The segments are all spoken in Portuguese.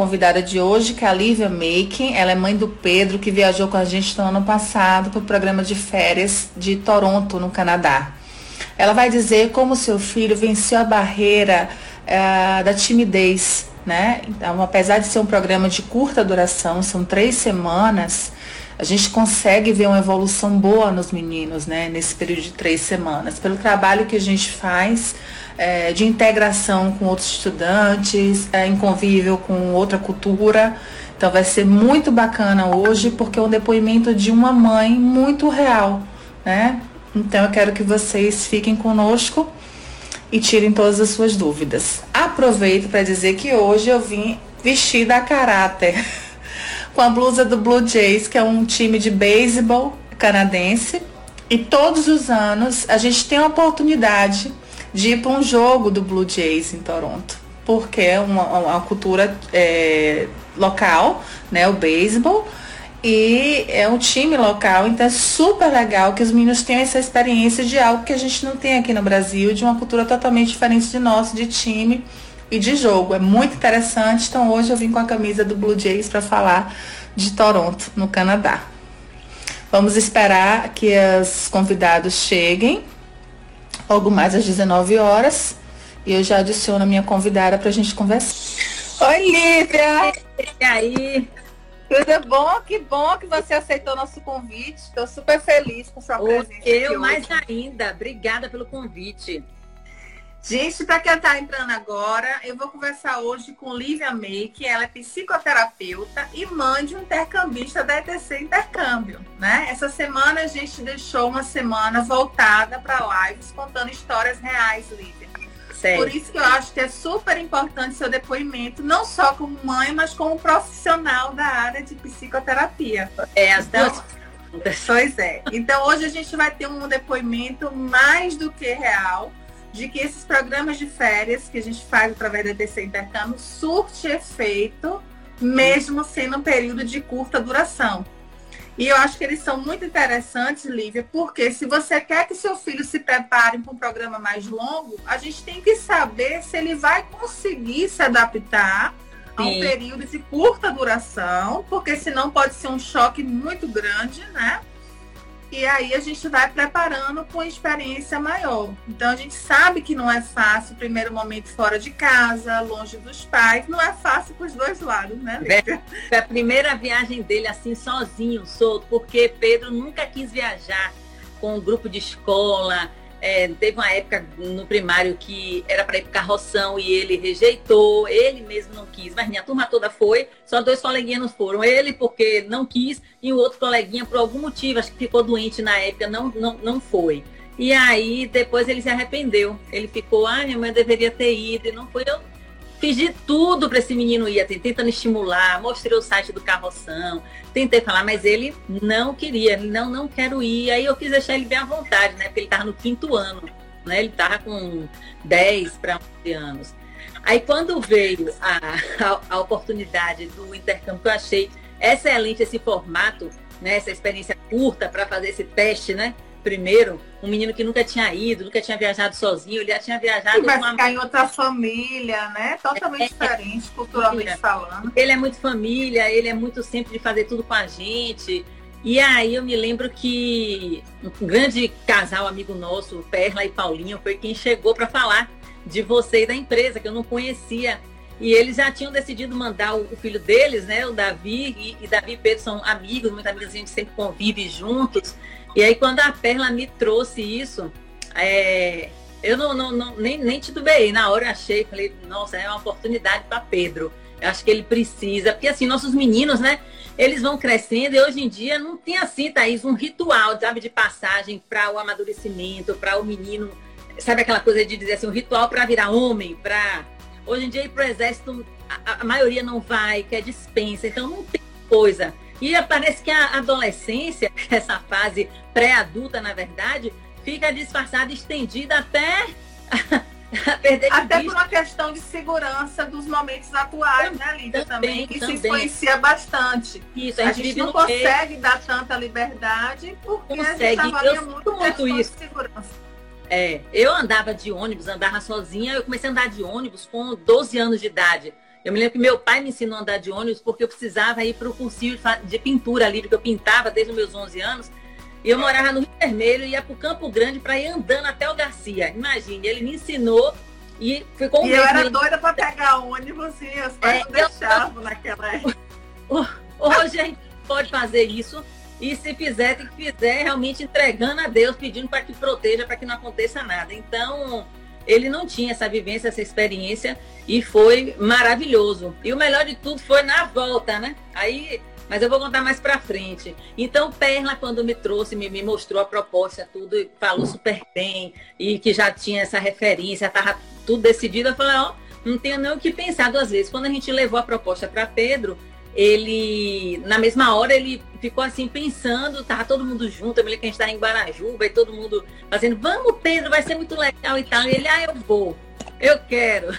convidada de hoje, que é a Lívia Making. Ela é mãe do Pedro, que viajou com a gente no ano passado para o programa de férias de Toronto, no Canadá. Ela vai dizer como seu filho venceu a barreira uh, da timidez, né? Então, apesar de ser um programa de curta duração, são três semanas, a gente consegue ver uma evolução boa nos meninos, né? Nesse período de três semanas, pelo trabalho que a gente faz é, de integração com outros estudantes, é, em convívio com outra cultura. Então vai ser muito bacana hoje, porque é um depoimento de uma mãe muito real, né? Então eu quero que vocês fiquem conosco e tirem todas as suas dúvidas. Aproveito para dizer que hoje eu vim vestida a caráter com a blusa do Blue Jays, que é um time de beisebol canadense. E todos os anos a gente tem a oportunidade de ir para um jogo do Blue Jays em Toronto, porque é uma, uma cultura é, local, né, o beisebol, e é um time local, então é super legal que os meninos tenham essa experiência de algo que a gente não tem aqui no Brasil, de uma cultura totalmente diferente de nosso, de time e de jogo. É muito interessante. Então hoje eu vim com a camisa do Blue Jays para falar de Toronto, no Canadá. Vamos esperar que os convidados cheguem logo mais às 19 horas. E eu já adiciono a minha convidada para a gente conversar. Oi, Lívia! E aí? Tudo bom? Que bom que você aceitou nosso convite. Estou super feliz com sua presença. Eu mais ainda. Obrigada pelo convite. Gente, para quem está entrando agora, eu vou conversar hoje com Lívia Make. Ela é psicoterapeuta e mãe de um intercambista da ETC Intercâmbio. Né? Essa semana a gente deixou uma semana voltada para lives contando histórias reais, Lívia. Por isso que eu acho que é super importante seu depoimento, não só como mãe, mas como profissional da área de psicoterapia. É, as então, duas. Pois é. Então hoje a gente vai ter um depoimento mais do que real de que esses programas de férias que a gente faz através da DC Intercâmbio surte efeito, mesmo sendo um período de curta duração. E eu acho que eles são muito interessantes, Lívia, porque se você quer que seu filho se prepare para um programa mais longo, a gente tem que saber se ele vai conseguir se adaptar a um período de curta duração, porque senão pode ser um choque muito grande, né? E aí a gente vai preparando com experiência maior. Então a gente sabe que não é fácil, primeiro momento fora de casa, longe dos pais, não é fácil para os dois lados, né, Lívia? Foi a primeira viagem dele assim sozinho, solto, porque Pedro nunca quis viajar com um grupo de escola, é, teve uma época no primário que era para ir para carroção e ele rejeitou, ele mesmo não quis, mas minha turma toda foi, só dois coleguinhas não foram. Ele porque não quis e o outro coleguinha, por algum motivo, acho que ficou doente na época, não, não, não foi. E aí depois ele se arrependeu. Ele ficou, ah, minha mãe deveria ter ido, e não foi. Eu Fiz de tudo para esse menino ir, tentando estimular, mostrei o site do carroção, tentei falar, mas ele não queria, ele não, não quero ir. Aí eu quis deixar ele bem à vontade, né? Porque ele estava no quinto ano, né? Ele estava com 10 para 11 anos. Aí quando veio a, a, a, oportunidade do intercâmbio, eu achei excelente esse formato, né? Essa experiência curta para fazer esse teste, né? Primeiro, um menino que nunca tinha ido, nunca tinha viajado sozinho, ele já tinha viajado. E vai uma... ficar em outra família, né? Totalmente é, diferente, é, culturalmente falando. Ele é muito família, ele é muito sempre de fazer tudo com a gente. E aí eu me lembro que um grande casal amigo nosso, Perla e Paulinho, foi quem chegou para falar de você e da empresa, que eu não conhecia. E eles já tinham decidido mandar o, filho deles, né? O Davi e, e Davi e Pedro são amigos, muito amigos, a gente sempre convive juntos. E aí, quando a Perla me trouxe isso, é, eu não, não, não, nem, nem titubeei. Na hora eu achei, falei, nossa, é uma oportunidade para Pedro. Eu acho que ele precisa, porque assim, nossos meninos, né? Eles vão crescendo e hoje em dia não tem assim, Thaís, um ritual, sabe, de passagem para o amadurecimento, para o menino, sabe aquela coisa de dizer assim, um ritual para virar homem, para. Hoje em dia ir para o exército, a, a maioria não vai, quer dispensa, então não tem coisa. E parece que a adolescência, essa fase pré-adulta, na verdade, fica disfarçada, estendida até Até vista. por uma questão de segurança dos momentos atuais, né, Lídia? Também, que também. se influencia bastante. Isso, a, a gente, gente não consegue dar tanta liberdade porque consegue. a gente avalia muito, muito isso. de segurança. É, eu andava de ônibus, andava sozinha, eu comecei a andar de ônibus com 12 anos de idade. Eu me lembro que meu pai me ensinou a andar de ônibus porque eu precisava ir para o cursinho de pintura ali, porque eu pintava desde os meus 11 anos. E eu morava no Rio Vermelho, ia para o Campo Grande para ir andando até o Garcia. Imagine, ele me ensinou e ficou um E eu era doida para pegar ônibus e os pais é, não deixavam eu... naquela época. Hoje a gente pode fazer isso. E se fizer, tem que fizer realmente entregando a Deus, pedindo para que proteja, para que não aconteça nada. Então, ele não tinha essa vivência, essa experiência e foi maravilhoso. E o melhor de tudo foi na volta, né? Aí, mas eu vou contar mais para frente. Então, Perla, quando me trouxe, me, me mostrou a proposta, tudo, e falou super bem, e que já tinha essa referência, estava tudo decidido, eu falei, ó, não tenho nem o que pensar duas vezes. Quando a gente levou a proposta para Pedro, ele, na mesma hora, ele ficou assim pensando, tava todo mundo junto, eu me lembro que a gente tava em Guarajuba e todo mundo fazendo, vamos Pedro, vai ser muito legal e tal. E ele, ah, eu vou, eu quero.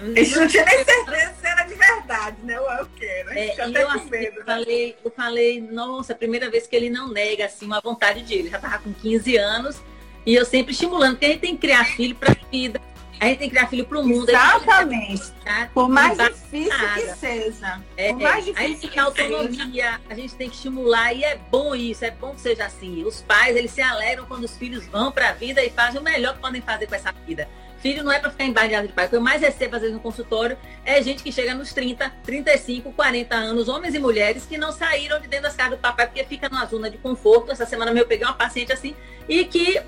Isso não tinha nem certeza se era de verdade, né? Eu, eu quero. É, eu, assim, medo, eu, né? falei, eu falei, nossa, a primeira vez que ele não nega assim uma vontade de ele. Já tava com 15 anos e eu sempre estimulando, porque a gente tem que criar filho para vida. A gente tem que criar filho para o mundo. Exatamente. Por mais difícil que seja. É, Por mais difícil a gente tem que autonomia, seja. a gente tem que estimular e é bom isso, é bom que seja assim. Os pais, eles se alegram quando os filhos vão para a vida e fazem o melhor que podem fazer com essa vida. Filho não é para ficar embaixo de pai. O que eu mais recebo, às vezes, no consultório é gente que chega nos 30, 35, 40 anos, homens e mulheres, que não saíram de dentro das casas do papai porque fica numa zona de conforto. Essa semana eu peguei uma paciente assim, e que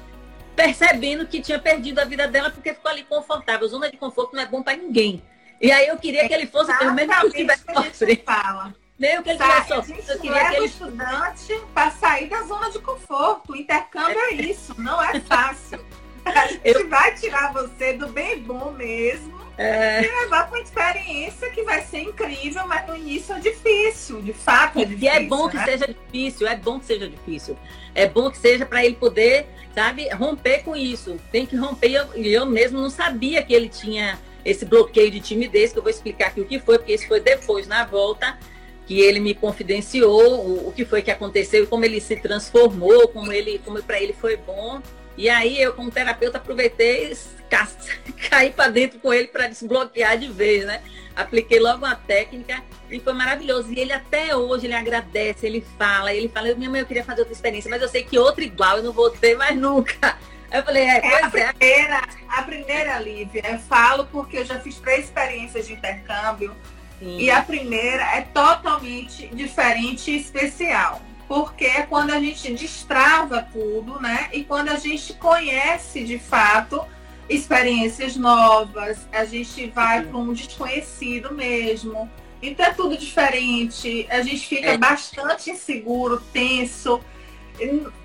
percebendo que tinha perdido a vida dela porque ficou ali confortável. Zona de conforto não é bom para ninguém. E aí eu queria que ele fosse pelo menos que tivesse sofrido. Que ele tivesse sofrido. Eu queria que ele... estudante para sair da zona de conforto. O intercâmbio é, é isso, não é fácil. A gente eu... vai tirar você do bem bom mesmo é... e levar para uma experiência que vai ser incrível, mas no início é difícil, de fato é difícil. E é bom que né? seja difícil, é bom que seja difícil. É bom que seja para ele poder, sabe, romper com isso. Tem que romper. E eu, eu mesmo não sabia que ele tinha esse bloqueio de timidez, que eu vou explicar aqui o que foi, porque isso foi depois, na volta, que ele me confidenciou o, o que foi que aconteceu, como ele se transformou, como ele, como para ele foi bom. E aí eu, como terapeuta, aproveitei e caí para dentro com ele para desbloquear de vez, né? Apliquei logo uma técnica e foi maravilhoso. E ele até hoje ele agradece, ele fala, ele fala, minha mãe, eu queria fazer outra experiência, mas eu sei que outra igual eu não vou ter mais nunca. Eu falei, é, é a é. primeira, a primeira, Lívia, eu falo porque eu já fiz três experiências de intercâmbio. Sim. E a primeira é totalmente diferente e especial porque é quando a gente destrava tudo, né? E quando a gente conhece de fato experiências novas, a gente vai para um desconhecido mesmo. Então é tudo diferente, a gente fica é. bastante inseguro, tenso.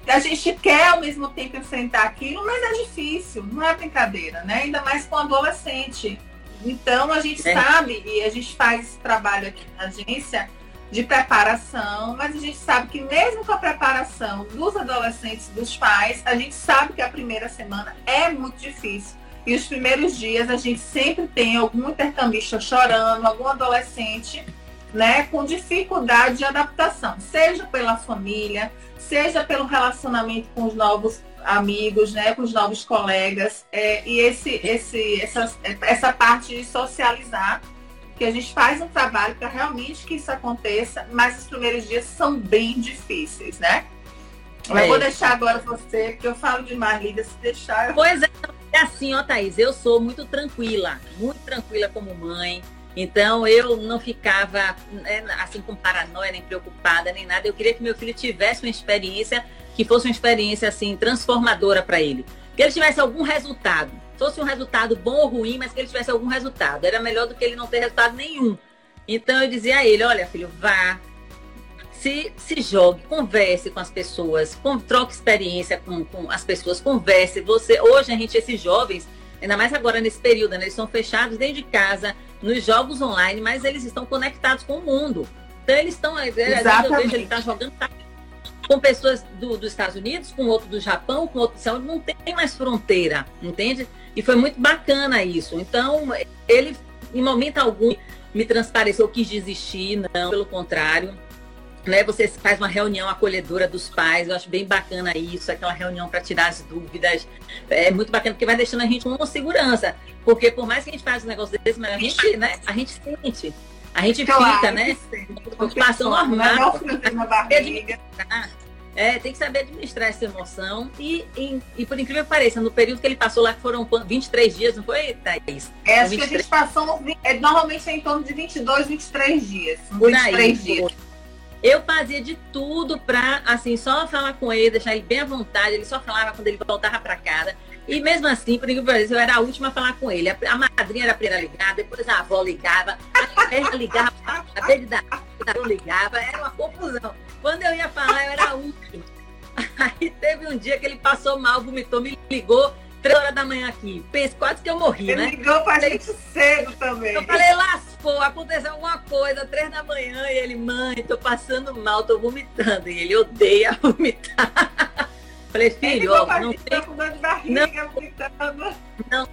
A gente quer ao mesmo tempo enfrentar aquilo, mas é difícil, não é brincadeira, né? Ainda mais com adolescente. Então a gente é. sabe, e a gente faz esse trabalho aqui na agência, de preparação, mas a gente sabe que mesmo com a preparação dos adolescentes, dos pais, a gente sabe que a primeira semana é muito difícil. E os primeiros dias a gente sempre tem algum intercambista chorando, algum adolescente, né, com dificuldade de adaptação, seja pela família, seja pelo relacionamento com os novos amigos, né, com os novos colegas, é, e esse, esse, essa, essa parte de socializar que a gente faz um trabalho para realmente que isso aconteça, mas os primeiros dias são bem difíceis, né? É. Eu vou deixar agora você, porque eu falo demais, Lívia, se deixar. Eu... Pois é, é assim, ó, Thaís, eu sou muito tranquila, muito tranquila como mãe. Então eu não ficava né, assim com paranoia, nem preocupada, nem nada. Eu queria que meu filho tivesse uma experiência que fosse uma experiência assim transformadora para ele. Que ele tivesse algum resultado fosse um resultado bom ou ruim, mas que ele tivesse algum resultado. Era melhor do que ele não ter resultado nenhum. Então eu dizia a ele, olha filho, vá, se, se jogue, converse com as pessoas, com, troque experiência com, com as pessoas, converse. Você, hoje a gente, esses jovens, ainda mais agora nesse período, né, eles são fechados dentro de casa, nos jogos online, mas eles estão conectados com o mundo. Então eles estão, às vezes eu vejo ele está jogando tá, com pessoas do, dos Estados Unidos, com outro do Japão, com outro não tem mais fronteira, entende? E foi muito bacana isso. Então, ele, em momento algum, me transpareceu, quis desistir, não, pelo contrário. né, você faz uma reunião acolhedora dos pais, eu acho bem bacana isso, aquela reunião para tirar as dúvidas. É muito bacana porque vai deixando a gente com segurança. Porque por mais que a gente faça um negócio desse, mas a gente, né, a gente sente. A gente claro, fica, né? Preocupação normal. É, tem que saber administrar essa emoção. E, e, e, por incrível que pareça, no período que ele passou lá, que foram 23 dias, não foi, Thaís? É, acho 23... que a gente passou, é, normalmente é em torno de 22, 23 dias. Por 23 aí, dias. Eu fazia de tudo pra, assim, só falar com ele, deixar ele bem à vontade. Ele só falava quando ele voltava para casa. E mesmo assim, por exemplo, eu era a última a falar com ele. A, madrinha era a primeira ligada, depois a avó ligava, a terra ligava, a dele da ligava, era uma confusão. Quando eu ia falar, eu era a última. Aí teve um dia que ele passou mal, vomitou, me ligou, três horas da manhã aqui. Pense, quase que eu morri, ele né? ligou pra gente cedo também. Eu falei, lascou, aconteceu alguma coisa, três da manhã, e ele, mãe, tô passando mal, tô vomitando. E ele odeia vomitar. Falei, filho, ó, não tem. não, não.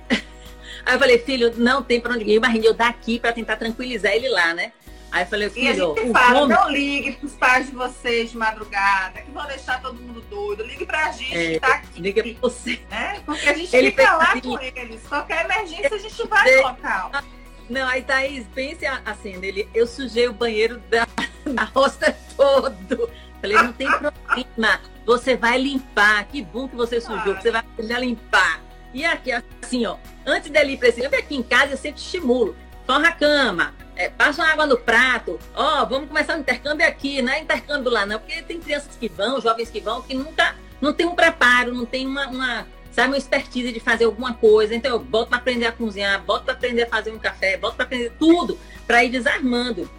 Aí eu falei, filho, não tem pra onde ir. Barrinho, eu daqui pra tentar tranquilizar ele lá, né? Aí eu falei, filho, e a gente fala, não ligue pros pais de vocês de madrugada, que vão deixar todo mundo doido. Ligue pra gente é, que tá aqui. Liga pra você. Né? Porque a gente ele fica lá com eles. Qualquer emergência a gente vai no local. Não, aí Thaís, pense assim, ele, eu sujei o banheiro da, da roça todo. Falei, não tem problema. Você vai limpar. Que bom que você sujou, que você vai já limpar. E aqui, assim, ó, antes dele ir para esse aqui em casa eu sempre estimulo. Forra a cama, é, passa água no prato. Ó, oh, vamos começar o intercâmbio aqui, não é intercâmbio lá, não, porque tem crianças que vão, jovens que vão, que nunca, não tem um preparo, não tem uma, uma sabe, uma expertise de fazer alguma coisa. Então, eu boto para aprender a cozinhar, boto para aprender a fazer um café, boto para aprender tudo, para ir desarmando.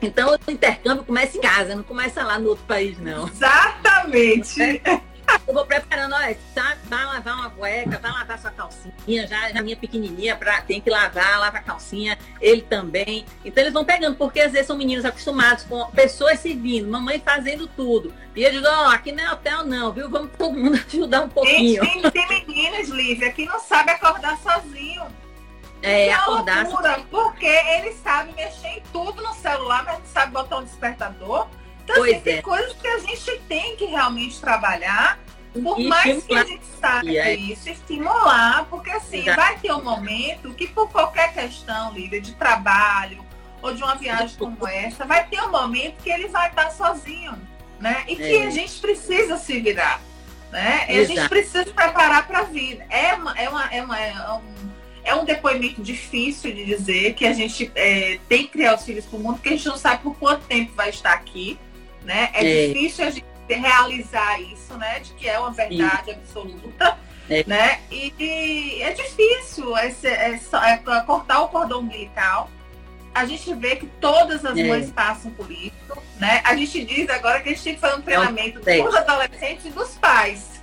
Então, o intercâmbio começa em casa, não começa lá no outro país, não. Exatamente. É. Eu vou preparando, olha, tá, vai lavar uma cueca, vai lavar sua calcinha, já, já minha pequenininha pra, tem que lavar, lava a calcinha, ele também. Então eles vão pegando, porque às vezes são meninos acostumados com pessoas servindo, mamãe fazendo tudo. E eu digo, ó, oh, aqui não é hotel não, viu? Vamos todo mundo ajudar um pouquinho. Gente, tem, tem meninos, Lívia, que não sabe acordar sozinho. É, acordar. Loucura, porque ele sabe mexer em tudo no celular, mas não sabe botar um despertador. Então, assim, tem é. coisas que a gente tem que realmente trabalhar, por e mais que a gente saiba é. isso, estimular, porque assim, Exato. vai ter um momento que por qualquer questão, líder, de trabalho ou de uma viagem como essa, vai ter um momento que ele vai estar sozinho, né? E que é. a gente precisa se virar, né? E a gente precisa se preparar para a vida. É uma, é uma, é uma, é um é um depoimento difícil de dizer que a gente é, tem que criar os filhos para o mundo, porque a gente não sabe por quanto tempo vai estar aqui. Né? É, é. difícil a gente realizar isso, né? De que é uma verdade absoluta. É. Né? E, e, é difícil esse, é, é, cortar o cordão umbilical. A gente vê que todas as é. mães passam por isso. Né? A gente diz agora que a gente tem que fazer um treinamento dos adolescentes e dos pais.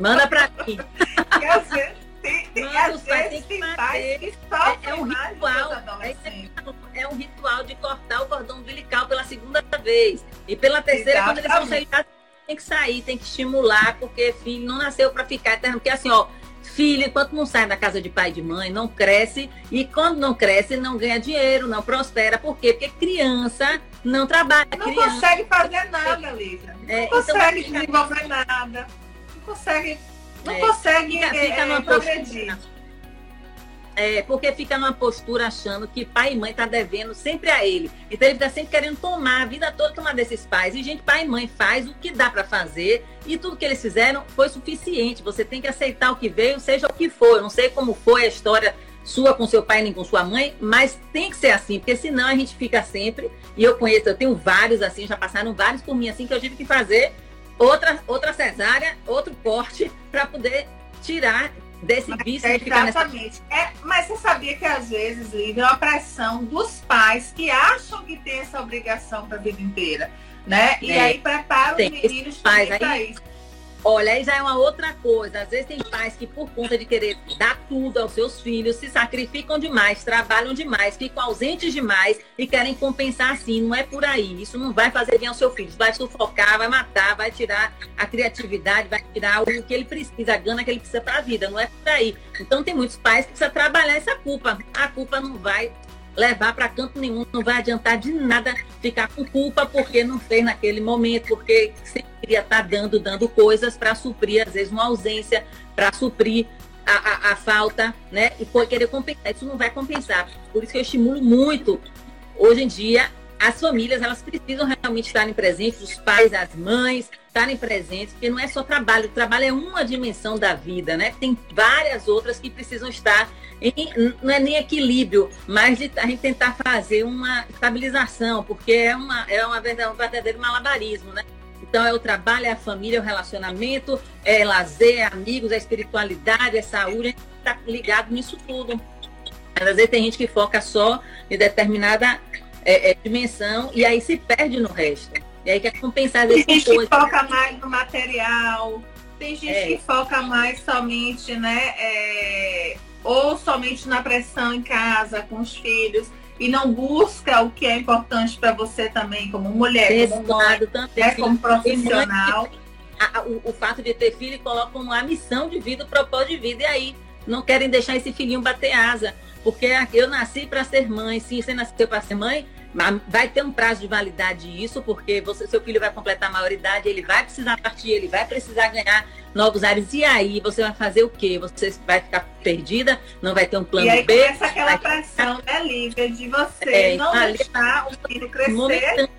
Manda para mim. às vezes tem, tem, às vezes tem pais que sofrem é, é um ritual, é, é um ritual de cortar o cordão umbilical pela segunda vez. E pela terceira, Exatamente. quando eles vão sair, tem que sair, tem que estimular, porque filho não nasceu para ficar eterno. Porque assim, ó, filho, enquanto não sai da casa de pai e de mãe, não cresce. E quando não cresce, não ganha dinheiro, não prospera. Por quê? Porque criança não trabalha. Não criança, consegue fazer nada, Lívia. Não é, então consegue então, desenvolver nada. Não consegue não é, consegue fica, fica é, progredir. É, porque fica numa postura achando que pai e mãe tá devendo sempre a ele. Então ele está sempre querendo tomar a vida toda tomar desses pais. E, gente, pai e mãe faz o que dá para fazer e tudo que eles fizeram foi suficiente. Você tem que aceitar o que veio, seja o que for. Eu não sei como foi a história sua com seu pai nem com sua mãe, mas tem que ser assim, porque senão a gente fica sempre. E eu conheço, eu tenho vários assim, já passaram vários por mim assim que eu tive que fazer outra, outra cesárea, outro corte, para poder tirar desse vício é, Exatamente. Nessa... É, mas você sabia que às vezes, Lívia, é uma pressão dos pais que acham que tem essa obrigação para a vida inteira, né? E é. aí preparam os meninos para isso. Olha, aí já é uma outra coisa. Às vezes tem pais que, por conta de querer dar tudo aos seus filhos, se sacrificam demais, trabalham demais, ficam ausentes demais e querem compensar assim. Não é por aí. Isso não vai fazer bem ao seu filho. vai sufocar, vai matar, vai tirar a criatividade, vai tirar o que ele precisa, a gana que ele precisa para a vida. Não é por aí. Então tem muitos pais que precisam trabalhar essa culpa. A culpa não vai levar para canto nenhum. Não vai adiantar de nada ficar com culpa porque não fez naquele momento, porque sempre queria estar tá dando, dando coisas para suprir, às vezes, uma ausência, para suprir a, a, a, falta, né? E foi querer compensar. Isso não vai compensar. Por isso que eu estimulo muito, hoje em dia, as famílias, elas precisam realmente estarem presentes, os pais, as mães, estarem presentes, porque não é só trabalho. O trabalho é uma dimensão da vida, né? Tem várias outras que precisam estar em, não é nem equilíbrio, mas de a gente tentar fazer uma estabilização, porque é, uma, é uma verdade, um verdadeiro malabarismo, né? Então é o trabalho, é a família, é o relacionamento, é lazer, é amigos, é espiritualidade, é saúde, a gente está ligado nisso tudo. Às vezes tem gente que foca só em determinada é, é, dimensão e aí se perde no resto. E aí quer compensar Tem gente coisas. que foca mais no material, tem gente é. que foca mais somente, né? Ou somente na pressão em casa, com os filhos e não busca o que é importante para você também, como mulher, Esse como mãe, também, né, como profissional. A, o, o, fato de ter filho coloca como a missão de vida, o propósito de vida, e aí não querem deixar esse filhinho bater asa. Porque eu nasci para ser mãe, sim, você nasceu para ser mãe, Vai ter um prazo de validade isso, porque você, seu filho vai completar a maioridade, ele vai precisar partir, ele vai precisar ganhar novos ares. E aí, você vai fazer o quê? Você vai ficar perdida, não vai ter um plano B. E aí B, começa aquela pressão, né, Lívia, de você é, não deixar o filho crescer.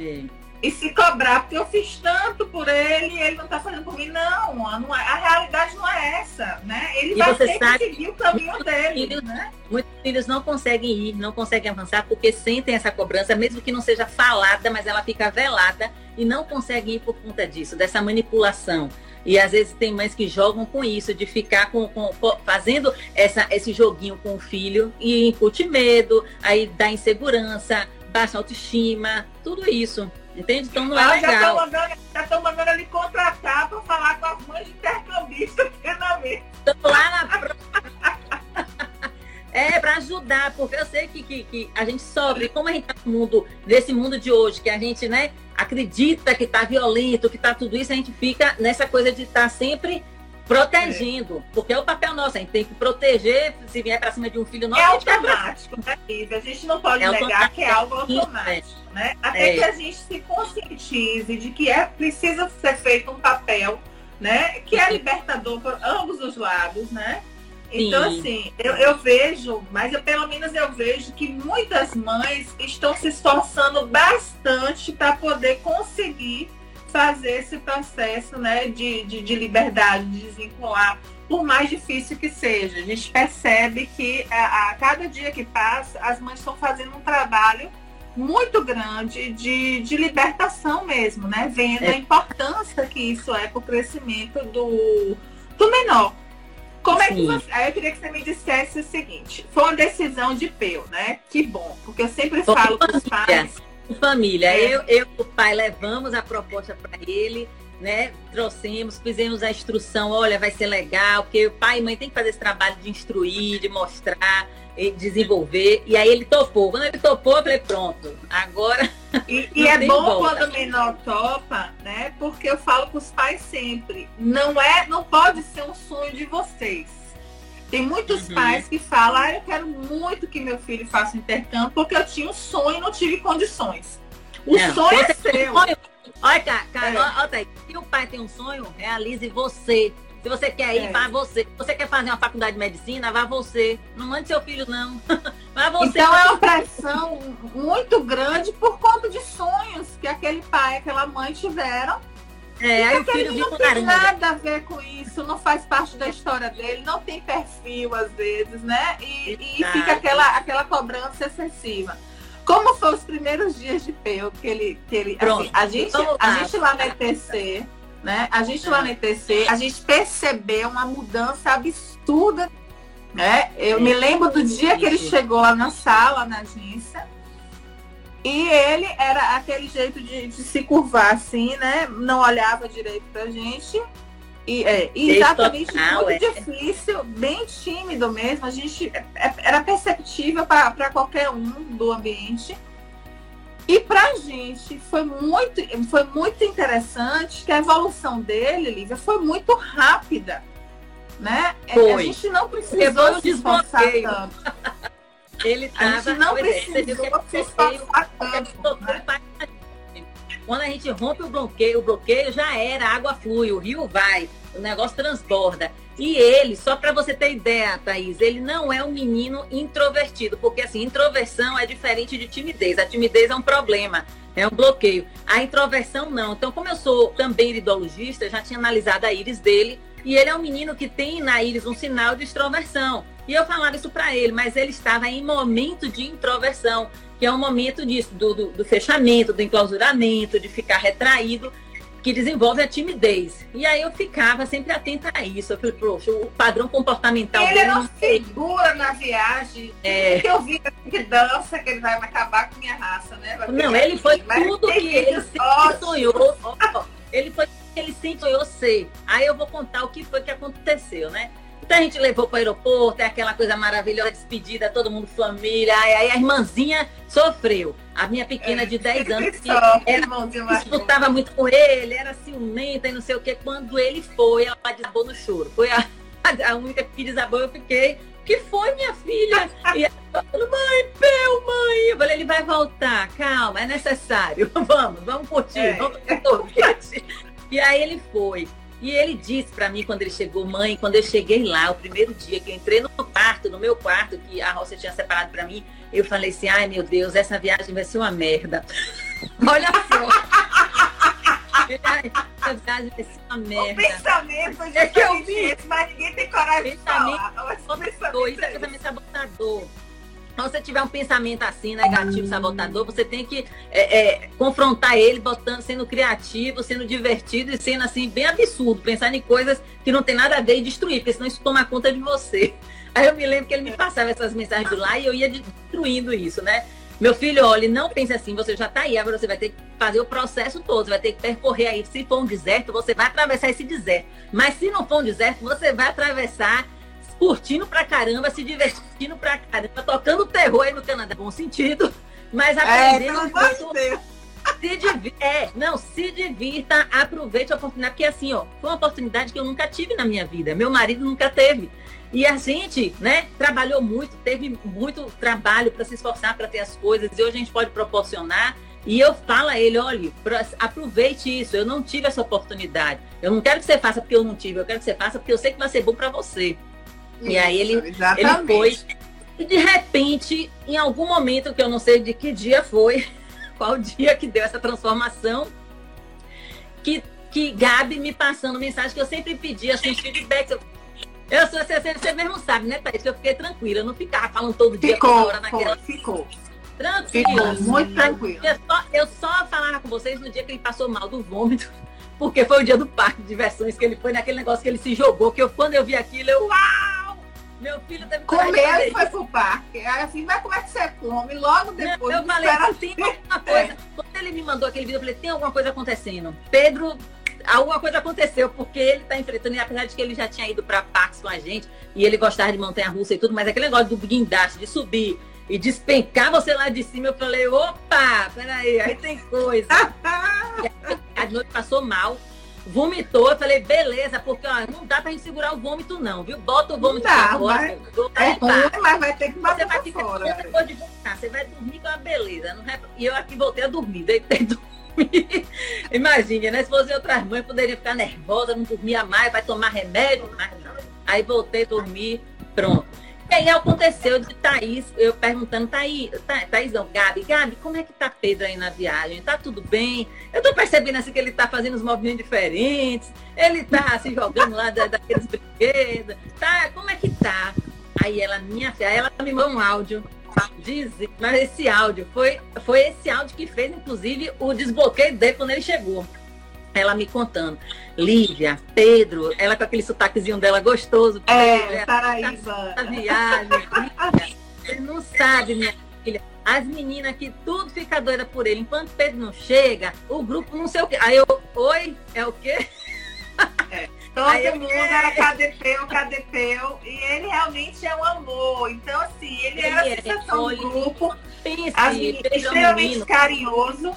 É e se cobrar, porque eu fiz tanto por ele e ele não está fazendo por mim. Não, não é, a realidade não é essa, né? Ele e vai ter que seguir o caminho dele, filhos, né? Muitos filhos não conseguem ir, não conseguem avançar porque sentem essa cobrança, mesmo que não seja falada, mas ela fica velada e não conseguem ir por conta disso, dessa manipulação. E às vezes tem mães que jogam com isso, de ficar com, com, fazendo essa, esse joguinho com o filho e incute medo, aí dá insegurança, baixa autoestima, tudo isso. Entende? Então não é ah, legal. Já estão mandando, ele contratar para falar com as mães de intercambistas treinamento. Estou lá na É, para ajudar, porque eu sei que, que, que, a gente sofre, como a gente está no mundo, nesse mundo de hoje, que a gente, né, acredita que está violento, que está tudo isso, a gente fica nessa coisa de estar tá sempre protegendo, é. porque é o papel nosso, a gente tem que proteger, se vier para cima de um filho nosso. É automático, né, A gente não pode é negar que é algo automático, é. né? Até é. que a gente se conscientize de que é preciso ser feito um papel, né? Que é libertador por ambos os lados, né? Então, Sim. assim, eu, eu, vejo, mas eu, pelo menos eu vejo que muitas mães estão se esforçando bastante para poder conseguir fazer esse processo né, de, de, de, liberdade, de desvincular, por mais difícil que seja. A gente percebe que a, a cada dia que passa, as mães estão fazendo um trabalho muito grande de, de libertação mesmo, né? Vendo é. a importância que isso é para o crescimento do, do menor. Como Sim. é que você. Aí eu queria que você me dissesse o seguinte: foi uma decisão de peu, né? Que bom, porque eu sempre falo para os pais família. É. Eu, eu e o pai levamos a proposta para ele, né? Trouxemos, fizemos a instrução, olha, vai ser legal, porque o pai e mãe tem que fazer esse trabalho de instruir, de mostrar, de desenvolver. E aí ele topou. Quando ele topou, eu falei, pronto, agora. E, e é bom volta. quando o menor topa, né? Porque eu falo para os pais sempre, não é, não pode ser um sonho de vocês tem muitos uhum. pais que falam, ah, eu quero muito que meu filho faça intercâmbio, porque eu tinha um sonho e não tive condições. O não, sonho é seu. Sonho. Olha, cara, cara é. olha, se o pai tem um sonho, realize você. Se você quer ir, é. vá você. Se você quer fazer uma faculdade de medicina, vá você. Não mande seu filho, não. vá você. Então é uma pressão muito grande por conta de sonhos que aquele pai, aquela mãe tiveram é, aí o filho não tem nada a ver com isso, não faz parte da história dele, não tem perfil às vezes, né? E, e fica aquela, aquela cobrança excessiva. Como foram os primeiros dias de Peu que ele, que ele assim, a gente, a gente lá na ETC, né? A gente lá na ETC, a gente percebeu uma mudança absurda, né? Eu me lembro do dia que ele chegou lá na sala, na agência, e ele era aquele jeito de, de, se curvar assim, né? Não olhava direito pra gente. E é, exatamente total, muito é. difícil, bem tímido mesmo. A gente é, é, era perceptível para qualquer um do ambiente. E para a gente foi muito, foi muito interessante que a evolução dele, Lívia, foi muito rápida. Né? Foi. A gente não precisou se esforçar tanto. Ele tava. não precisou que Quando a gente rompe o bloqueio, o bloqueio já era, a água flui, o rio vai, o negócio transborda. E ele, só para você ter ideia, Thaís, ele não é um menino introvertido, porque assim, introversão é diferente de timidez. A timidez é um problema, é um bloqueio. A introversão não. Então, como eu sou também iridologista, já tinha analisado a íris dele, e ele é um menino que tem na íris um sinal de extroversão. E eu falava isso para ele, mas ele estava em momento de introversão, que é um momento disso, do, do, do fechamento, do enclausuramento, de ficar retraído que desenvolve a timidez. E aí eu ficava sempre atenta a isso. Eu falei, poxa, o padrão comportamental ele dele. Ele não figura na viagem. É... Que eu vi que dança, que ele vai acabar com minha raça, né? não, ele foi tudo que ele sempre sonhou. Ele foi ele sempre sonhou ser. Aí eu vou contar o que foi que aconteceu, né? Então a gente levou para o aeroporto, é aquela coisa maravilhosa, despedida, todo mundo família. Aí a irmãzinha sofreu. A minha pequena é, de 10 anos, que era, disputava muito com ele, era ciumenta e não sei o que. Quando ele foi, ela desabou no choro. Foi a, a única que desabou, eu fiquei. que foi, minha filha? E ela falou, mãe, Pel, mãe. Eu falei, ele vai voltar, calma, é necessário. Vamos, vamos curtir, é. vamos curtir. E aí ele foi. E ele disse para mim quando ele chegou, mãe, quando eu cheguei lá, o primeiro dia que eu entrei no quarto, no meu quarto, que a Roça tinha separado para mim, eu falei assim: ai meu Deus, essa viagem vai ser uma merda. Olha só. essa viagem vai ser uma merda. O pensamento é que eu vi, mas ninguém tem coragem de falar. O pensamento isso é pensamento sabotador se você tiver um pensamento assim, negativo, sabotador, você tem que é, é, confrontar ele, botando, sendo criativo, sendo divertido e sendo assim, bem absurdo, pensar em coisas que não tem nada a ver e destruir, porque senão isso toma conta de você. Aí eu me lembro que ele me passava essas mensagens de lá e eu ia destruindo isso, né? Meu filho, olha, não pense assim, você já está aí, agora você vai ter que fazer o processo todo, você vai ter que percorrer aí. Se for um deserto, você vai atravessar esse deserto. Mas se não for um deserto, você vai atravessar curtindo pra caramba, se divertindo pra caramba, tocando terror aí no Canadá, bom sentido, mas é, aprendendo é, muito. Se divirta, é, não, se divirta, aproveite a oportunidade, porque assim, ó, foi uma oportunidade que eu nunca tive na minha vida, meu marido nunca teve. E a gente, né, trabalhou muito, teve muito trabalho para se esforçar para ter as coisas, e hoje a gente pode proporcionar. E eu falo a ele, olha, aproveite isso, eu não tive essa oportunidade. Eu não quero que você faça porque eu não tive, eu quero que você faça porque eu sei que vai ser bom para você. E aí ele, ele foi. E de repente, em algum momento, que eu não sei de que dia foi, qual dia que deu essa transformação, que, que Gabi me passando mensagem que eu sempre pedia, assim, feedback. Eu, eu sou, você, você mesmo sabe, né, Thaís? Que eu fiquei tranquila, eu não ficava falando todo dia, ficou, toda hora naquela. Ficou. Tranquila. Ficou muito tranquila. Eu só, eu só falava com vocês no dia que ele passou mal do vômito porque foi o dia do parque de diversões que ele foi naquele negócio que ele se jogou, que eu, quando eu vi aquilo, eu, uau! Meu filho teve Comeu e foi pro parque. Aí assim, mas como é que você come? Logo depois. Não, eu falei, tem alguma coisa. Quando ele me mandou aquele vídeo, eu falei, tem alguma coisa acontecendo. Pedro, alguma coisa aconteceu, porque ele tá enfrentando, e apesar de que ele já tinha ido para parques com a gente, e ele gostava de montanha russa e tudo, mas aquele negócio do guindaste, de subir e despencar você lá de cima, eu falei, opa, peraí, aí tem coisa. a noite passou mal vomitou, eu falei, beleza, porque ó, não dá pra gente segurar o vômito, não, viu? Bota o vômito não dá, fora. Mas... É ruim, mas vai ter que botar você vai ficar fora. Depois de vomitar, você vai dormir com uma beleza. Não vai... E eu aqui voltei a dormir, deitei dormir. Imagina, né? Se fosse outras mães, poderia ficar nervosa, não dormia mais, vai tomar remédio, mas não. Aí voltei a dormir, pronto. E aí aconteceu de Thaís, eu perguntando, Thaís, Thaís não, Gabi, Gabi, como é que tá Pedro aí na viagem? Tá tudo bem? Eu tô percebendo assim que ele tá fazendo uns movimentos diferentes, ele tá se jogando lá da, daqueles brinquedos, tá? Como é que tá? Aí ela, minha filha, ela me mandou um áudio, diz, mas esse áudio foi, foi esse áudio que fez, inclusive, o desbloqueio dele quando ele chegou ela me contando. Lívia, Pedro, ela com aquele sotaquezinho dela gostoso. É, Paraíba. A viagem. Lívia, você não sabe, minha filha. As meninas que tudo fica doida por ele. Enquanto Pedro não chega, o grupo não sei o quê. Aí eu, oi, é o quê? É. Todo Aí mundo eu... era KDP, KDP, e ele realmente é um amor. Então, assim, ele, ele era a é, sensação é, do grupo. Pense, assim, extremamente carinhoso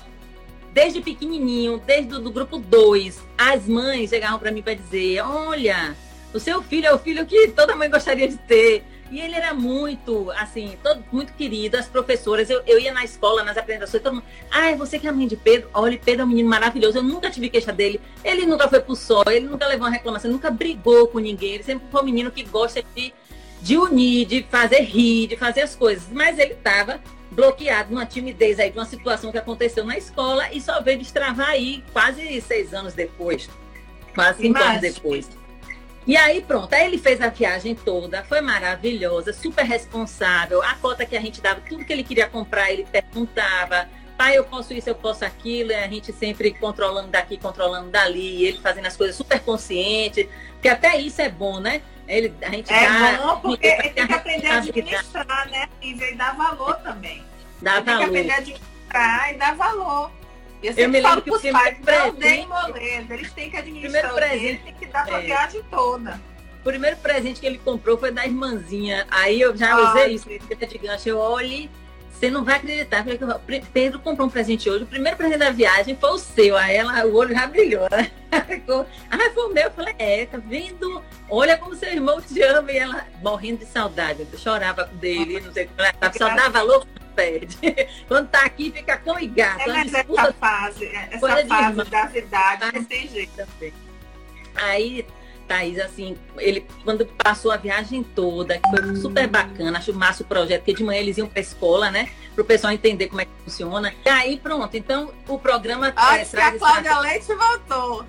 desde pequenininho, desde o do grupo 2, as mães chegavam para mim para dizer: Olha, o seu filho é o filho que toda mãe gostaria de ter. E ele era muito, assim, todo, muito querido, as professoras, eu, eu ia na escola, nas apresentações, todo mundo, ah, é você que é a mãe de Pedro? Olha, Pedro é um menino maravilhoso, eu nunca tive queixa dele, ele nunca foi pro sol, ele nunca levou uma reclamação, nunca brigou com ninguém, ele sempre foi um menino que gosta de, de unir, de fazer rir, de fazer as coisas, mas ele estava bloqueado numa timidez aí de uma situação que aconteceu na escola e só veio destravar aí quase seis anos depois, quase cinco anos depois. E aí, pronto, aí ele fez a viagem toda, foi maravilhosa, super responsável. A cota que a gente dava, tudo que ele queria comprar, ele perguntava. Pai, eu posso isso, eu posso aquilo, e a gente sempre controlando daqui, controlando dali, ele fazendo as coisas super consciente, porque até isso é bom, né? Ele, a gente é dá, bom porque ele tem que aprender a administrar, né? E dar valor também. Dá valor. Tem que aprender a administrar e dar valor. Eu, eu me lembro que os pais, não deem moleza, eles têm que administrar primeiro presente, tem que dar pra é. viagem toda. O primeiro presente que ele comprou foi da irmãzinha. Aí eu já usei Ai, isso, de gancho. Eu olhe, você não vai acreditar. Eu falei, Pedro comprou um presente hoje. O primeiro presente da viagem foi o seu. Aí ela, o olho já brilhou, né? Ficou, ah, foi o meu. Eu falei, é, tá vendo? Olha como seu irmão te ama. E ela morrendo de saudade. Eu chorava dele, não sei o que. Ela só dava louco perde. Quando tá aqui, fica cão e gato. É, mas essa fase, é, essa fase da cidade não tem jeito. Aí, Thaís, assim, ele, quando passou a viagem toda, que foi super bacana, acho massa o projeto, porque de manhã eles iam pra escola, né? Para o pessoal entender como é que funciona. E aí, pronto. Então, o programa... Acho é, que a Cláudia Leite voltou.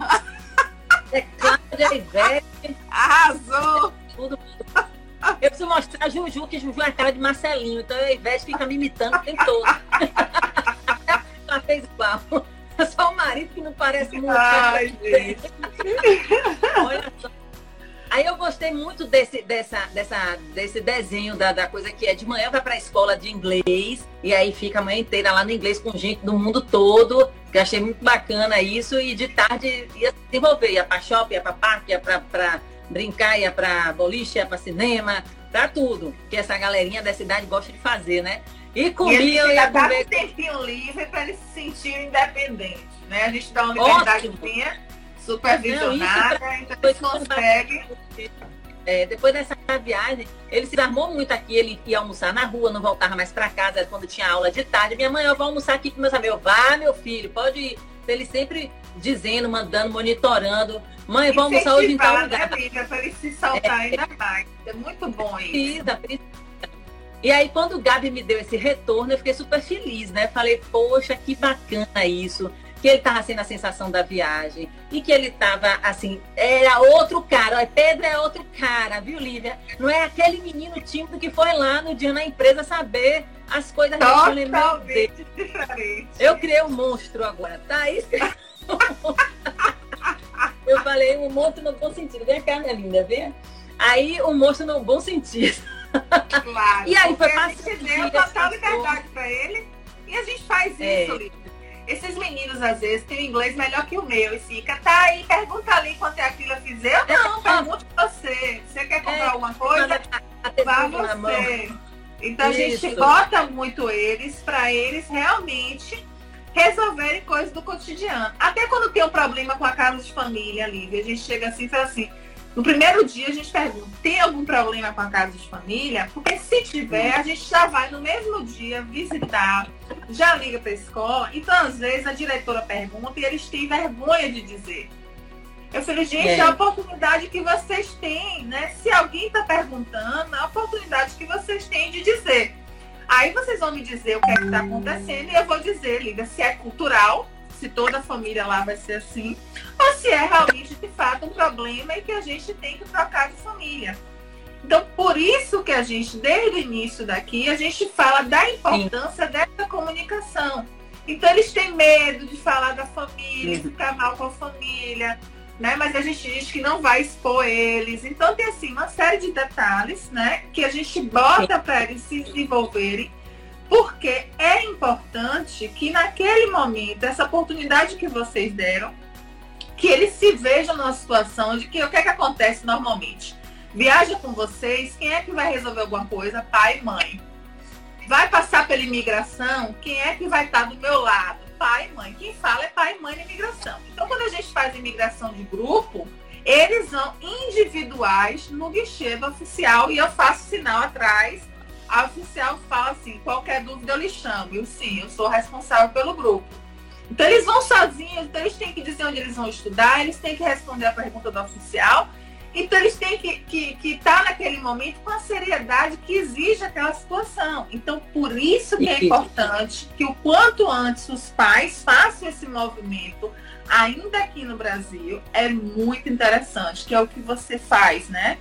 É Cláudia Ivete. Arrasou. Tudo, tudo. Eu preciso mostrar a Juju, que Juju é a cara de Marcelinho. Então a Ivete fica me imitando o tempo todo. Ela fez igual. Só o marido que não parece muito. Ai, gente. Olha só. Aí eu gostei muito desse, dessa, dessa, desse desenho da, da coisa que é de manhã vai para a escola de inglês e aí fica a manhã inteira lá no inglês com gente do mundo todo, que achei muito bacana isso, e de tarde ia se desenvolver, ia para shopping, ia para parque, ia para brincar, ia pra boliche, ia pra cinema, pra tudo. Que essa galerinha da cidade gosta de fazer, né? E comia, eu ia comer. um tempinho livre para eles se sentirem independentes, né? A gente dá uma liberdade supervisionada, Não, então eles conseguem. É, depois dessa viagem, ele se armou muito aqui, ele ia almoçar na rua, não voltava mais para casa, quando tinha aula de tarde. Minha mãe, eu vou almoçar aqui com meus amigos. Vá, meu filho, pode ir. Ele sempre dizendo, mandando, monitorando. Mãe, vamos almoçar hoje em tal lugar. Né, para ele se soltar é. ainda mais. É muito bom isso. Precisa, precisa. E aí, quando o Gabi me deu esse retorno, eu fiquei super feliz, né? Falei, poxa, que bacana isso. Que ele tava sendo a sensação da viagem. E que ele tava, assim, era outro cara. Pedro é outro cara, viu, Lívia? Não é aquele menino tímido que foi lá no dia na empresa saber as coisas. Totalmente diferente. Eu criei um monstro agora, tá? Isso Eu falei um monstro no bom sentido. Vem cá, minha linda, vem. Aí o um monstro no bom sentido. Claro. e aí foi gente deu total liberdade para ele e a gente faz é. isso, Lívia. Esses meninos, às vezes, têm o inglês melhor que o meu e fica, tá aí, pergunta ali quanto é aquilo eu fiz. Eu não, pergunto você. Você quer comprar é, alguma coisa? Vá você. Então isso. a gente bota muito eles para eles realmente resolverem coisas do cotidiano. Até quando tem um problema com a casa de família, Lívia, a gente chega assim e fala assim, no primeiro dia a gente pergunta, tem algum problema com a casa de família? Porque se tiver, a gente já vai no mesmo dia visitar, já liga para a escola. Então, às vezes, a diretora pergunta e eles têm vergonha de dizer. Eu falei, gente, é. a oportunidade que vocês têm, né? Se alguém está perguntando, a oportunidade que vocês têm de dizer. Aí vocês vão me dizer o que é está acontecendo e eu vou dizer, Lívia, se é cultural, se toda a família lá vai ser assim, ou se é realmente, de fato, um problema e que a gente tem que trocar de família. Então, por isso que a gente, desde o início daqui, a gente fala da importância Sim. dessa comunicação. Então, eles têm medo de falar da família, de ficar mal com a família, né? Mas a gente diz que não vai expor eles. Então tem assim uma série de detalhes, né? Que a gente bota para eles se desenvolverem, porque é importante que naquele momento, essa oportunidade que vocês deram, que eles se vejam numa situação de que o que é que acontece normalmente? Viaja com vocês, quem é que vai resolver alguma coisa? Pai e mãe. Vai passar pela imigração, quem é que vai estar do meu lado? pai e mãe. Quem fala é pai e mãe na imigração. Então, quando a gente faz imigração de grupo, eles vão individuais no guichê oficial e eu faço sinal atrás. A oficial fala assim: qualquer dúvida eu lhe chamo. Eu sim, eu sou responsável pelo grupo. Então eles vão sozinhos, então eles têm que dizer onde eles vão estudar, eles têm que responder a pergunta do oficial. Então eles têm que estar que, que tá naquele momento com a seriedade que exige aquela situação. Então, por isso que é importante que o quanto antes os pais façam esse movimento, ainda aqui no Brasil, é muito interessante, que é o que você faz, né?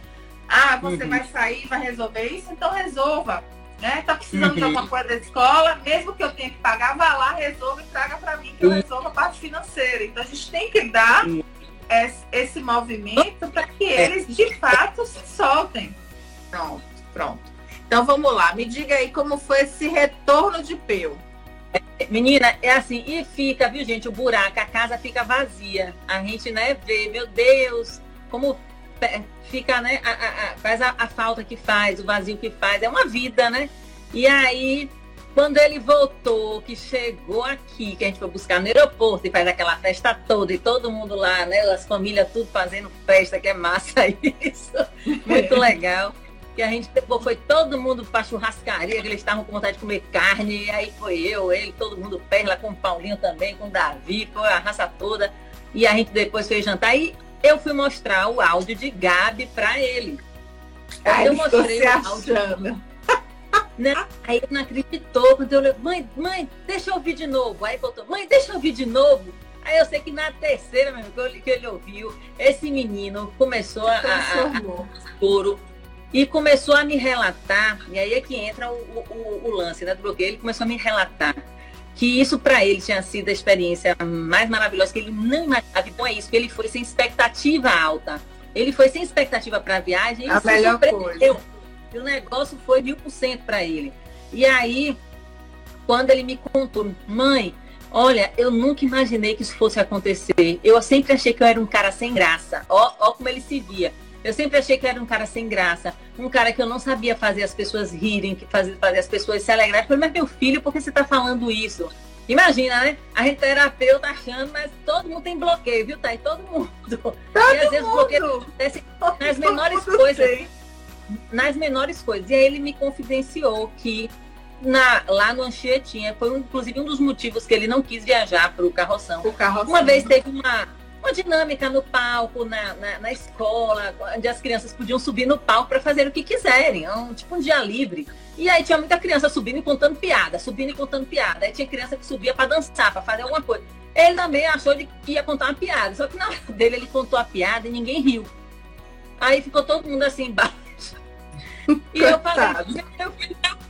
Ah, você uhum. vai sair, vai resolver isso, então resolva né? Tá precisando uhum. de alguma coisa da escola, mesmo que eu tenha que pagar, vá lá, resolva e traga para mim que eu resolvo a parte financeira. Então a gente tem que dar esse, esse movimento para que é. eles de fato se soltem. Pronto, pronto. Então vamos lá, me diga aí como foi esse retorno de Peu. Menina, é assim, e fica, viu, gente, o buraco, a casa fica vazia. A gente, né, vê, meu Deus, como fica, né? A, a, faz a, a, falta que faz, o vazio que faz, é uma vida, né? E aí, quando ele voltou, que chegou aqui, que a gente foi buscar no aeroporto e faz aquela festa toda, e todo mundo lá, né? As famílias tudo fazendo festa, que é massa isso. Muito legal. Que a gente pegou, foi todo mundo para churrascaria, que eles estavam com vontade de comer carne, e aí foi eu, ele, todo mundo perla, com o Paulinho também, com o Davi, foi a raça toda. E a gente depois fez jantar. E eu fui mostrar o áudio de Gabi para ele. Aí eu mostrei o áudio. Né? Aí ele não acreditou, quando eu falei, mãe, mãe, deixa eu ouvir de novo. Aí botou, mãe, deixa eu ouvir de novo. Aí eu sei que na terceira mesmo que ele ouviu, esse menino começou a, a, a e começou a me relatar, e aí é que entra o, o, o lance né, do bloqueio, ele começou a me relatar que isso para ele tinha sido a experiência mais maravilhosa, que ele não imaginava. Então é isso, que ele foi sem expectativa alta. Ele foi sem expectativa para a viagem. A melhor coisa. E o negócio foi mil por cento para ele. E aí, quando ele me contou, mãe, olha, eu nunca imaginei que isso fosse acontecer. Eu sempre achei que eu era um cara sem graça. Ó, ó como ele se via. Eu sempre achei que era um cara sem graça, um cara que eu não sabia fazer as pessoas rirem, que fazer, fazer as pessoas se alegrarem. Eu falei, mas meu filho, por que você está falando isso? Imagina, né? A gente é terapeuta achando, mas todo mundo tem bloqueio, viu, Thay? Todo mundo. Todo e às vezes o bloqueio acontece nas menores coisas. Nas menores coisas. E aí ele me confidenciou que na, lá no Anchieta foi inclusive um dos motivos que ele não quis viajar para o carroção. Uma vez teve uma uma dinâmica no palco, na, na, na, escola, onde as crianças podiam subir no palco para fazer o que quiserem, um, tipo um dia livre. E aí tinha muita criança subindo e contando piada, subindo e contando piada. Aí tinha criança que subia para dançar, para fazer alguma coisa. Ele também achou que ia contar uma piada, só que na hora dele ele contou a piada e ninguém riu. Aí ficou todo mundo assim embaixo. E eu falei,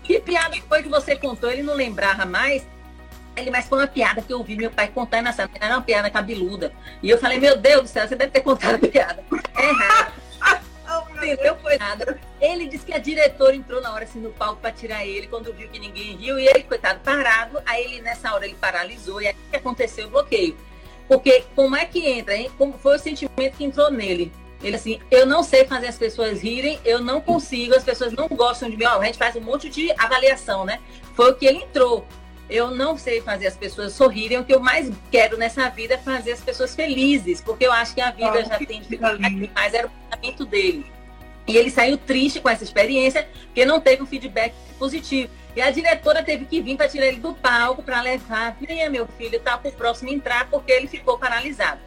que piada foi que você contou? Ele não lembrava mais. Ele, mas foi uma piada que eu ouvi meu pai contando essa era uma piada cabeluda. E eu falei, meu Deus do céu, você deve ter contado a piada. É errado. Entendeu? Foi nada. Ele disse que a diretora entrou na hora assim no palco para tirar ele quando viu que ninguém riu. E ele, coitado, parado. Aí ele, nessa hora, ele paralisou. E aí que aconteceu o bloqueio. Porque como é que entra, hein? Como foi o sentimento que entrou nele? Ele assim, eu não sei fazer as pessoas rirem, eu não consigo, as pessoas não gostam de mim. Ó, a gente faz um monte de avaliação, né? Foi o que ele entrou eu não sei fazer as pessoas sorrirem. O que eu mais quero nessa vida é fazer as pessoas felizes, porque eu acho que a vida já tem dificuldade mas era o pensamento dele. E ele saiu triste com essa experiência, porque não teve um feedback positivo. E a diretora teve que vir para tirar ele do palco para levar, venha meu filho, tá para o próximo entrar, porque ele ficou paralisado.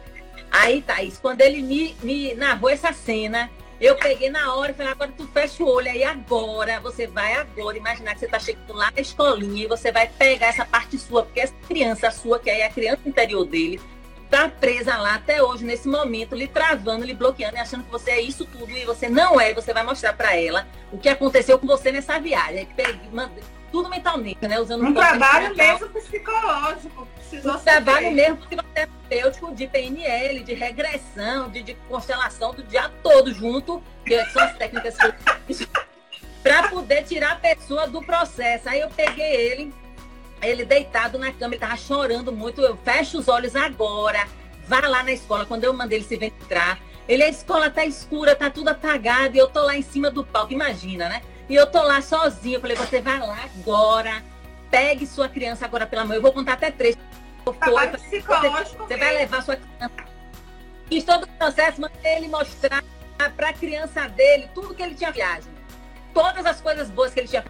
Aí, Thaís, quando ele me, me narrou essa cena, eu peguei na hora e falei, agora tu fecha o olho aí agora, você vai agora imaginar que você está chegando lá na escolinha e você vai pegar essa parte sua, porque essa criança sua, que é a criança interior dele, tá presa lá até hoje, nesse momento, lhe travando, lhe bloqueando e achando que você é isso tudo e você não é, você vai mostrar para ela o que aconteceu com você nessa viagem. Peguei, tudo mentalmente, né? Usando um trabalho mesmo psicológico. Um trabalho mesmo psicoterapêutico de PNL, de regressão, de, de constelação, do dia todo junto, que são as técnicas para poder tirar a pessoa do processo. Aí eu peguei ele, ele deitado na cama, ele tava chorando muito. Eu fecho os olhos agora, vá lá na escola. Quando eu mandei ele se entrar, ele, a escola tá escura, tá tudo apagado, e eu tô lá em cima do palco, imagina, né? E eu tô lá sozinha. Eu falei, você vai lá agora, pegue sua criança agora pela mão. Eu vou contar até três. Foi, você, você vai levar sua criança. fiz todo o processo, mandei ele mostrar para a criança dele tudo que ele tinha viagem. Todas as coisas boas que ele tinha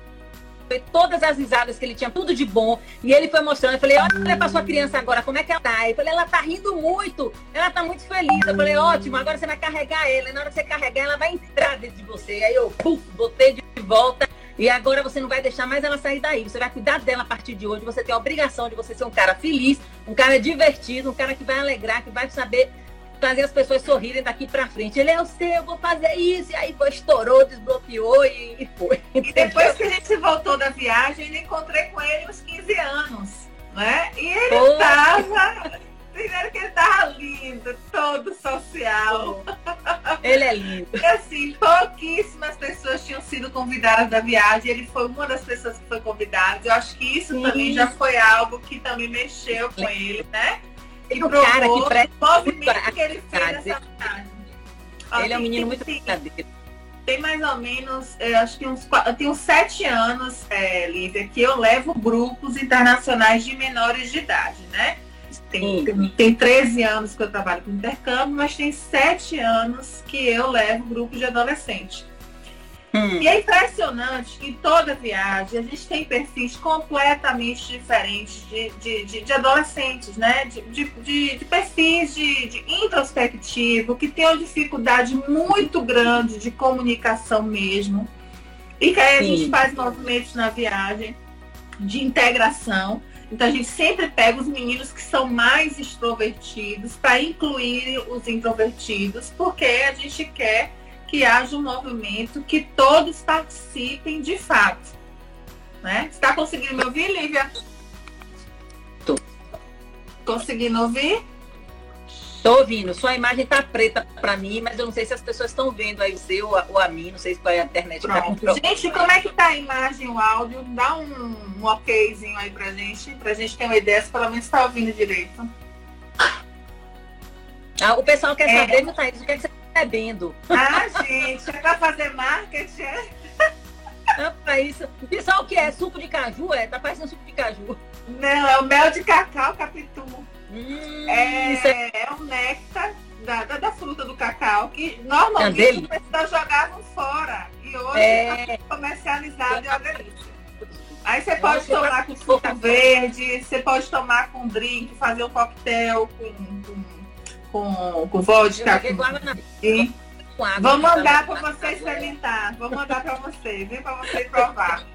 todas as risadas que ele tinha, tudo de bom. E ele foi mostrando. Eu falei, olha para sua criança agora, como é que ela tá? Eu falei, ela tá rindo muito, ela tá muito feliz. Eu falei, ótimo, agora você vai carregar ela. Na hora que você carregar, ela vai entrar dentro de você. Aí eu, puf, botei de volta. E agora você não vai deixar mais ela sair daí. Você vai cuidar dela a partir de hoje. Você tem a obrigação de você ser um cara feliz, um cara divertido, um cara que vai alegrar, que vai saber fazer as pessoas sorrirem daqui para frente. Ele é o seu, eu vou fazer isso. E aí foi, estourou, desbloqueou e, e foi. E depois que a gente voltou da viagem, eu encontrei com ele uns 15 anos. Né? E ele estava. Primeiro que ele tava lindo, todo social. Ele é lindo. E assim, pouquíssimas pessoas tinham sido convidadas da viagem. Ele foi uma das pessoas que foi convidada. Eu acho que isso Sim. também já foi algo que também mexeu com ele, né? E o cara que presta o movimento que ele fez nessa viagem. Ele é um menino muito verdadeiro. Tem mais ou menos, acho que uns, eu tenho sete anos, é, Lívia, que eu levo grupos internacionais de menores de idade, né? Tem, tem 13 anos que eu trabalho com intercâmbio, mas tem sete anos que eu levo grupos de adolescentes. Hum. E é impressionante que em toda viagem a gente tem perfis completamente diferentes de, de, de, de adolescentes, né? De, de, de perfis de, de introspectivo, que tem uma dificuldade muito grande de comunicação mesmo. E que aí a gente faz movimentos na viagem de integração. Então a gente sempre pega os meninos que são mais extrovertidos para incluir os introvertidos, porque a gente quer que haja um movimento que todos participem de fato. Né? Está conseguindo me ouvir, Lívia? Tô. Conseguindo ouvir? Tô ouvindo. Sua imagem tá preta para mim, mas eu não sei se as pessoas estão vendo aí o seu ou a mim. Não sei se foi a internet. Tá gente, como é que tá a imagem, o áudio? Dá um, um okzinho aí pra gente, pra gente ter uma ideia se pelo menos está ouvindo direito. Ah, o pessoal quer é. saber, Thaís, o que, é que você bebendo. Ah, gente, é pra fazer marketing, é? Pra isso. O pessoal que é suco de caju, é? Tá parecendo suco de caju. Não, é o mel de cacau capitu. Hum, é, é... é o néctar da, da, da, fruta do cacau, que normalmente é as pessoas jogavam fora. E hoje é... tá comercializado e é uma delícia. Aí você pode tomar com suco verde, você pode tomar com drink, fazer um coquetel com, com com, vodka. Com... Vou mandar para você experimentar. Vou mandar para você, viu? Para você provar.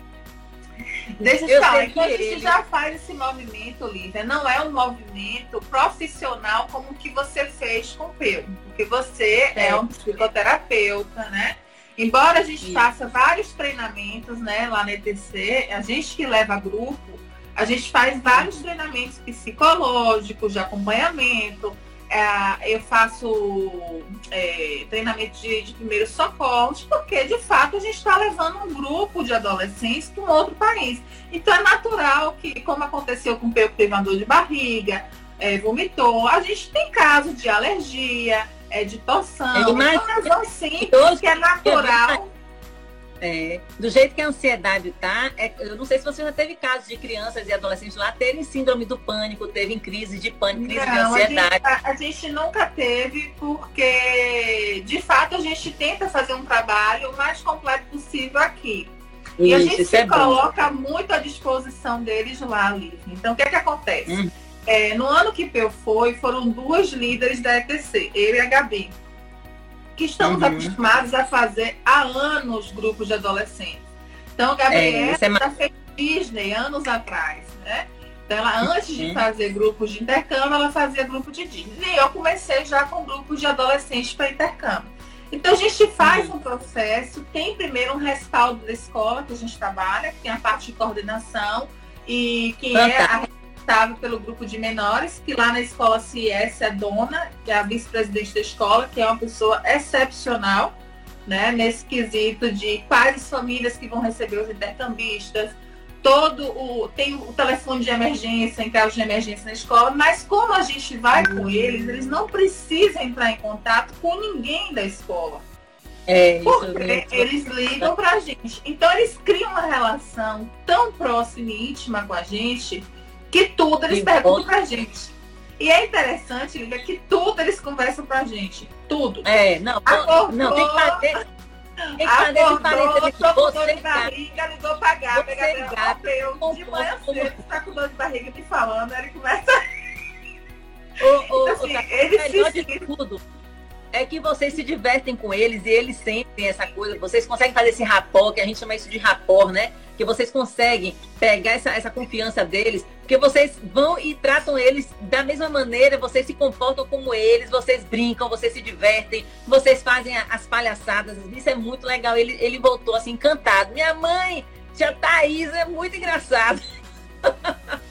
Deixa eu te falar, então a gente já faz esse movimento, Lívia. Não é um movimento profissional como o que você fez com o Peu. Porque você é, é um psicoterapeuta, né? Embora a gente Isso. faça vários treinamentos né, lá na ETC, a gente que leva grupo, a gente faz vários treinamentos psicológicos, de acompanhamento, eu faço é, treinamento de, de primeiros socorros, porque de fato a gente está levando um grupo de adolescentes para um outro país. Então é natural que, como aconteceu com o privador de barriga, é, vomitou, a gente tem caso de alergia, é, de torção, então, razão simples, que é natural é, do jeito que a ansiedade tá, é, eu não sei se você já teve casos de crianças e adolescentes lá terem síndrome do pânico, teve crise de pânico, crise não, de ansiedade. A gente, a, a gente, nunca teve, porque de fato a gente tenta fazer um trabalho o mais completo possível aqui. Isso, e a gente se é coloca bom. muito à disposição deles lá, Lívia. Então, o que é que acontece? Hum. É, no ano que Peu foi, foram duas líderes da ETC, eu e a Gabi que estamos uhum. acostumados a fazer há anos grupos de adolescentes. Então, a Gabriela é, é já fez Disney anos atrás, né? Então, ela, antes uhum. de fazer grupos de intercâmbio, ela fazia grupo de Disney. E eu comecei já com grupos de adolescentes para intercâmbio. Então, a gente faz uhum. um processo, tem primeiro um respaldo da escola que a gente trabalha, que tem a parte de coordenação, e quem é a responsável pelo grupo de menores, que lá na escola CIS é dona, que é a vice-presidente da escola, que é uma pessoa excepcional, né, nesse quesito de quais as famílias que vão receber os intercambistas, todo o tem o telefone de emergência em caso de emergência na escola, mas como a gente vai com eles, eles não precisam entrar em contato com ninguém da escola. É, porque eles ligam para a gente. Então eles criam uma relação tão próxima e íntima com a gente que tudo eles que perguntam para a gente. E é interessante, Lívia, que tudo eles conversam pra gente. Tudo. É, não, Acordou, não, tem que fazer. Tem que fazer Acordou, tô com dor de barriga, ligou pra Gabi, Gabriel, de manhã cedo, tá com dor de barriga me falando, ele começa... O, o, assim, eles se... tudo é que vocês se divertem com eles e eles sentem essa coisa. Vocês conseguem fazer esse rapó, que a gente chama isso de rapor, né? Que vocês conseguem pegar essa, essa confiança deles, porque vocês vão e tratam eles da mesma maneira, vocês se comportam como eles, vocês brincam, vocês se divertem, vocês fazem as palhaçadas. Isso é muito legal. Ele, ele voltou assim, encantado. Minha mãe, tia Thaís, é muito engraçado.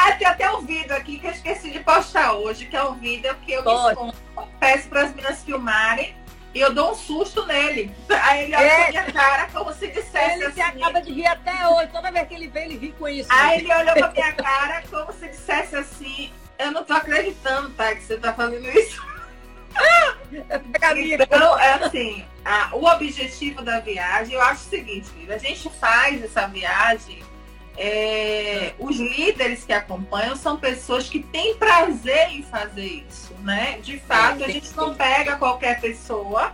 Ah, tem até um vídeo aqui que eu esqueci de postar hoje, que é um vídeo que eu Pode. peço para as meninas filmarem e eu dou um susto nele. Aí ele olha é. pra minha cara como se dissesse ele assim. Ele acaba de rir até hoje. Toda vez que ele vê, ele ri com isso. Aí ele olhou pra minha cara como se dissesse assim: Eu não tô acreditando, tá? Que você tá fazendo isso. então, é assim, a, o objetivo da viagem, eu acho o seguinte, a gente faz essa viagem é, os líderes que acompanham são pessoas que têm prazer em fazer isso, né? De fato, é, a gente não pega qualquer pessoa,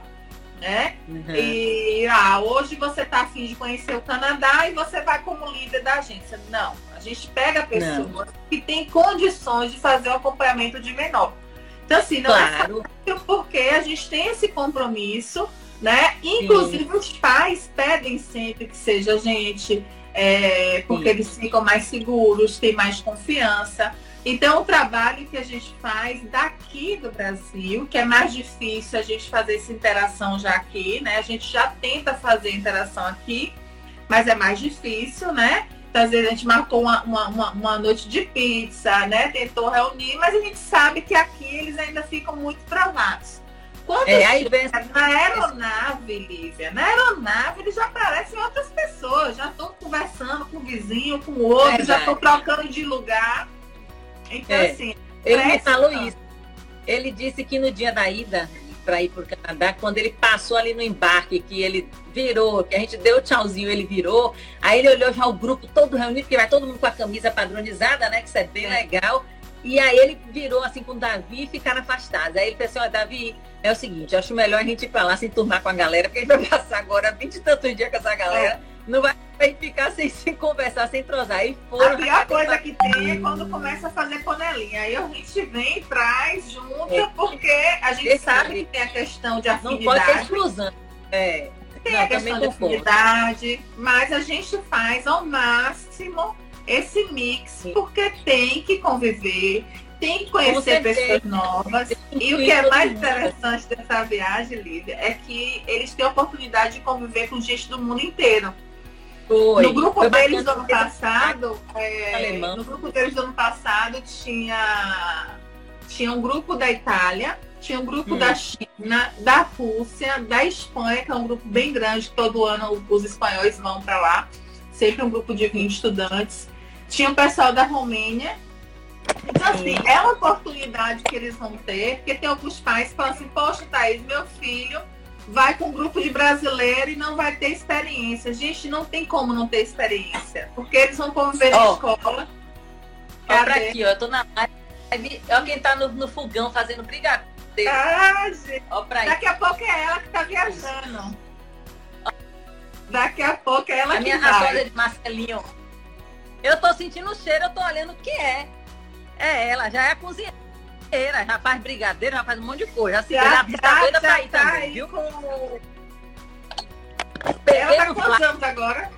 né? Uhum. E ah, hoje você está afim de conhecer o Canadá e você vai como líder da agência. Não, a gente pega pessoas não. que têm condições de fazer o acompanhamento de menor. Então, assim, não é claro. é fácil porque a gente tem esse compromisso, né? Inclusive, Sim. os pais pedem sempre que seja a gente é, porque Sim. eles ficam mais seguros, têm mais confiança. Então, o trabalho que a gente faz daqui do Brasil, que é mais difícil a gente fazer essa interação já aqui, né? A gente já tenta fazer interação aqui, mas é mais difícil, né? Então, às vezes a gente marcou uma, uma, uma, noite de pizza, né? Tentou reunir, mas a gente sabe que aqui eles ainda ficam muito travados. Quando é, aí vem... na aeronave, Lívia, na aeronave eles já parecem outras pessoas, já estão conversando com o vizinho, com o outro, é já estão trocando de lugar. Então, é. assim. Ele me falou isso. Ele disse que no dia da ida para ir para o Canadá, quando ele passou ali no embarque, que ele virou, que a gente deu tchauzinho, ele virou, aí ele olhou já o grupo todo reunido, porque vai todo mundo com a camisa padronizada, né? Que isso é bem é. legal. E aí ele virou assim com o Davi e ficaram afastados. Aí ele pensou, assim, ó, Davi, é o seguinte, acho melhor a gente ir pra lá se enturmar com a galera, porque a gente vai passar agora 20 e tantos dias com essa galera. É. Não vai ficar sem se conversar, sem trozar. Aí foram, a pior coisa que tem é quando começa a fazer panelinha. Aí a gente vem, traz, junta, é. porque a gente Esse sabe que tem a questão de afinidade. Não pode ter exclusão. É. Tem não, a questão de afinidade, mas a gente faz ao máximo esse mix, porque tem que conviver, tem que conhecer pessoas novas. E o que é mais interessante dessa viagem, Lívia, é que eles têm a oportunidade de conviver com gente do mundo inteiro. Foi. No grupo Foi deles do ano passado, é, no grupo deles do ano passado tinha, tinha um grupo da Itália, tinha um grupo hum. da China, da Rússia, da Espanha, que é um grupo bem grande, todo ano os espanhóis vão para lá, sempre um grupo de 20 estudantes. Tinha o pessoal da Romênia. Então, assim, é uma oportunidade que eles vão ter, porque tem alguns pais que falam assim, poxa, Thaís, meu filho vai com um grupo de brasileiro e não vai ter experiência. Gente, não tem como não ter experiência, porque eles vão conviver oh. na escola. Olha pra aqui, ó, eu tô na live, olha quem tá no, no fogão fazendo brigadeiro. Ah, gente. Ó, pra Daqui a pouco é ela que tá viajando. Daqui a pouco é ela a que minha, vai. A de Marcelinho eu tô sentindo o cheiro, eu tô olhando o que é. É ela, já é cozinheira, já faz brigadeiro, já faz um monte de coisa. Assim, já, já, tá doida pra ir tá também, aí viu? Com... Ela tá quantos anos agora?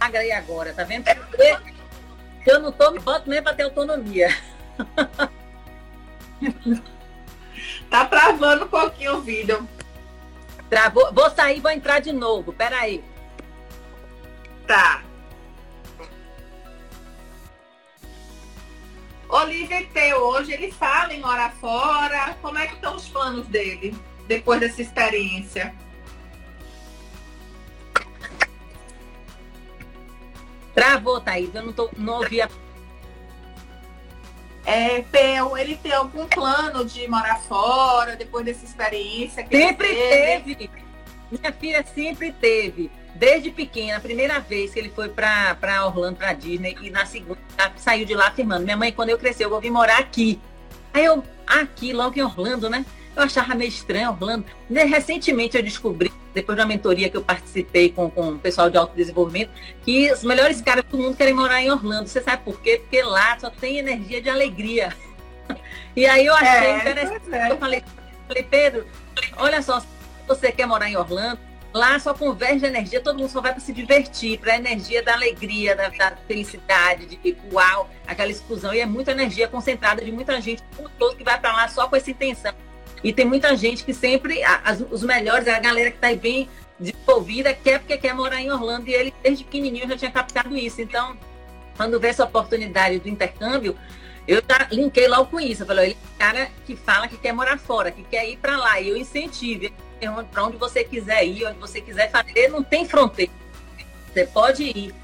Magra aí agora, tá vendo? Eu não tô me banco nem pra ter autonomia. tá travando um pouquinho o vídeo. Travou. Vou sair, vou entrar de novo. Peraí. Tá. Olivia T hoje, ele fala em morar fora. Como é que estão os planos dele depois dessa experiência? Travou, Thaís. Eu não, tô, não ouvi a... É, Peu, ele tem algum plano de morar fora depois dessa experiência? sempre teve. teve. Minha filha sempre teve. Desde pequena, a primeira vez que ele foi para Orlando, para Disney, e na segunda saiu de lá afirmando: Minha mãe, quando eu crescer, eu vou vir morar aqui. Aí eu, aqui, logo em Orlando, né? Eu achava meio estranho Orlando. Recentemente eu descobri, depois de uma mentoria que eu participei com, com o pessoal de autodesenvolvimento, que os melhores caras do mundo querem morar em Orlando. Você sabe por quê? Porque lá só tem energia de alegria. E aí eu achei é, interessante. É. Eu falei, falei, Pedro, olha só, se você quer morar em Orlando, Lá só converge energia, todo mundo só vai para se divertir, para a energia da alegria, da, da, felicidade, de uau, aquela exclusão. E é muita energia concentrada de muita gente, todo que vai para lá só com essa intenção. E tem muita gente que sempre, as, os melhores, a galera que está bem desenvolvida, quer porque quer morar em Orlando. E ele, desde pequenininho, já tinha captado isso. Então, quando vê essa oportunidade do intercâmbio, eu já linkei logo com isso. Eu falei, ele é cara que fala que quer morar fora, que quer ir para lá. E eu incentivo para onde você quiser ir, onde você quiser fazer, não tem fronteira. Você pode ir.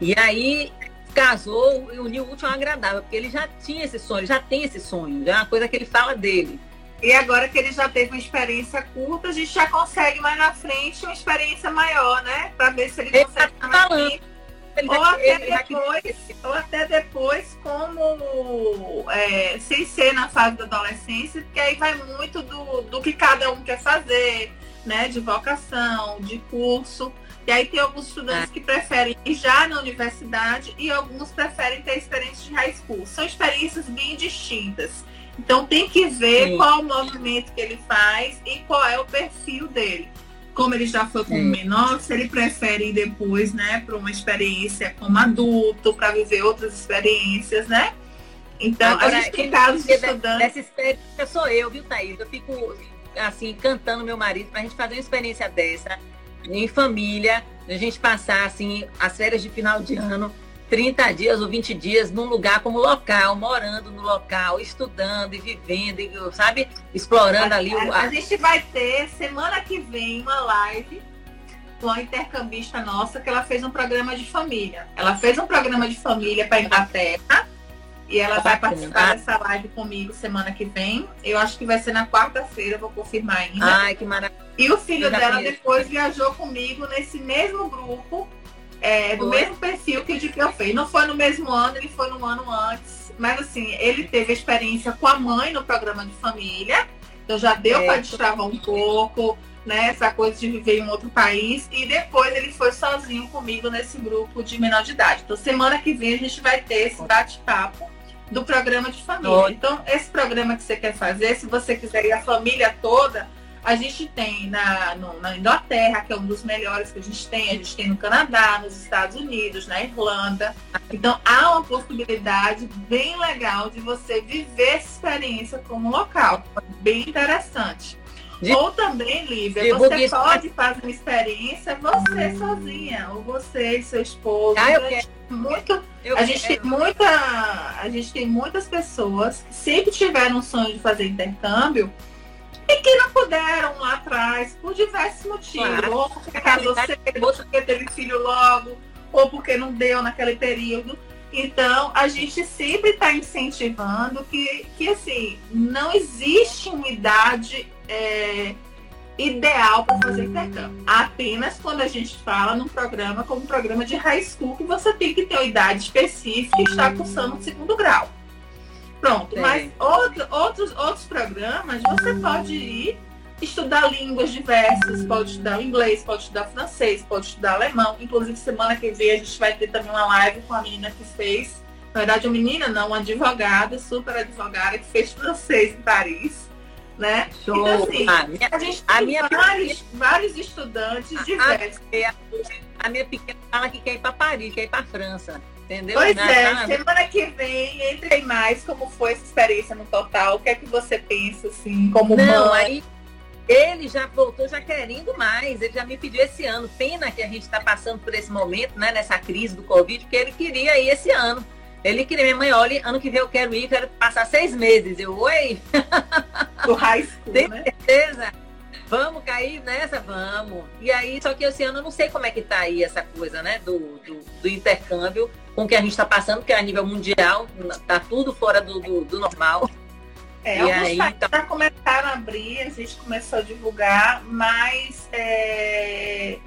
E aí casou e uniu o último ao agradável, porque ele já tinha esse sonho, já tem esse sonho, já é uma coisa que ele fala dele. E agora que ele já teve uma experiência curta, a gente já consegue mais na frente uma experiência maior, né? Para ver se ele, ele consegue tá falando ou até depois, ou até depois como é, sem ser na fase da adolescência, porque aí vai muito do, do que cada um quer fazer, né? De vocação, de curso. E aí tem alguns estudantes é. que preferem ir já na universidade e alguns preferem ter experiências de high school. São experiências bem distintas. Então tem que ver Sim. qual o movimento que ele faz e qual é o perfil dele como ele já foi como menor, se ele prefere ir depois, né, para uma experiência como adulto, para viver outras experiências, né? Então, Agora, a gente tem casos de estudantes. Dessa experiência sou eu, viu, Thaís? Eu fico, assim, cantando meu marido para a gente fazer uma experiência dessa, em família, a gente passar, assim, as férias de final de ano 30 dias ou 20 dias num lugar como local, morando no local, estudando e vivendo, e, sabe? Explorando a, ali o. A, a gente vai ter semana que vem uma live com a intercambista nossa, que ela fez um programa de família. Ela fez um programa de família para Inglaterra e ela vai participar dessa live comigo semana que vem. Eu acho que vai ser na quarta-feira, vou confirmar ainda. Ai, que maravilha. E o filho dela depois viajou comigo nesse mesmo grupo é, do mesmo perfil que o de fez. Não foi no mesmo ano, ele foi no ano antes. Mas assim, ele teve experiência com a mãe no programa de família. Então já deu é. para destravar um pouco, né? Essa coisa de viver em um outro país. E depois ele foi sozinho comigo nesse grupo de menor de idade. Então semana que vem a gente vai ter esse bate-papo do programa de família. Então, esse programa que você quer fazer, se você quiser ir a família toda, a gente tem na, no, na Inglaterra, que é um dos melhores que a gente tem, a gente tem no Canadá, nos Estados Unidos, na Irlanda. Então há uma possibilidade bem legal de você viver essa experiência como local. Bem interessante. De... Ou também, Lívia, você pode fazer uma experiência você sozinha, ou você e seu esposo. Ah, eu quero. Muito, eu a gente tem muita, a gente tem muitas pessoas que sempre tiveram um sonho de fazer intercâmbio e que não puderam lá atrás, por diversos motivos. Claro. Ou porque casou cedo, ou porque teve filho logo, ou porque não deu naquele período. Então, a gente sempre está incentivando que, que, assim, não existe uma idade é, ideal para fazer intercâmbio. Apenas quando a gente fala num programa como um programa de high school, que você tem que ter uma idade específica e estar cursando o segundo grau. Pronto, é. mas outro, outros, outros programas você pode ir estudar línguas diversas, pode estudar inglês, pode estudar francês, pode estudar alemão. Inclusive, semana que vem a gente vai ter também uma live com a menina que fez, na verdade, uma menina não, uma advogada, super advogada, que fez francês em Paris. Né? Show. Então, assim, a, minha, a gente a tem minha vários, vários estudantes diversos. A, a minha pequena fala que quer ir para Paris, quer ir para França. Entendeu? Pois é, semana que vem entre mais como foi essa experiência no total, o que é que você pensa, assim, como Não, mãe? aí ele já voltou já querendo mais, ele já me pediu esse ano. Pena que a gente está passando por esse momento, né, nessa crise do Covid, porque ele queria ir esse ano. Ele queria, minha mãe, olha, ano que vem eu quero ir, quero passar seis meses. Eu, oi! Do high school, Tem né? certeza? Vamos cair nessa? Vamos. E aí, só que esse ano eu não sei como é que tá aí essa coisa, né, do, do, do intercâmbio com o que a gente está passando, que é a nível mundial, tá tudo fora do, do, do normal. É, e alguns aí, tá... já começaram a abrir, a gente começou a divulgar, mas é,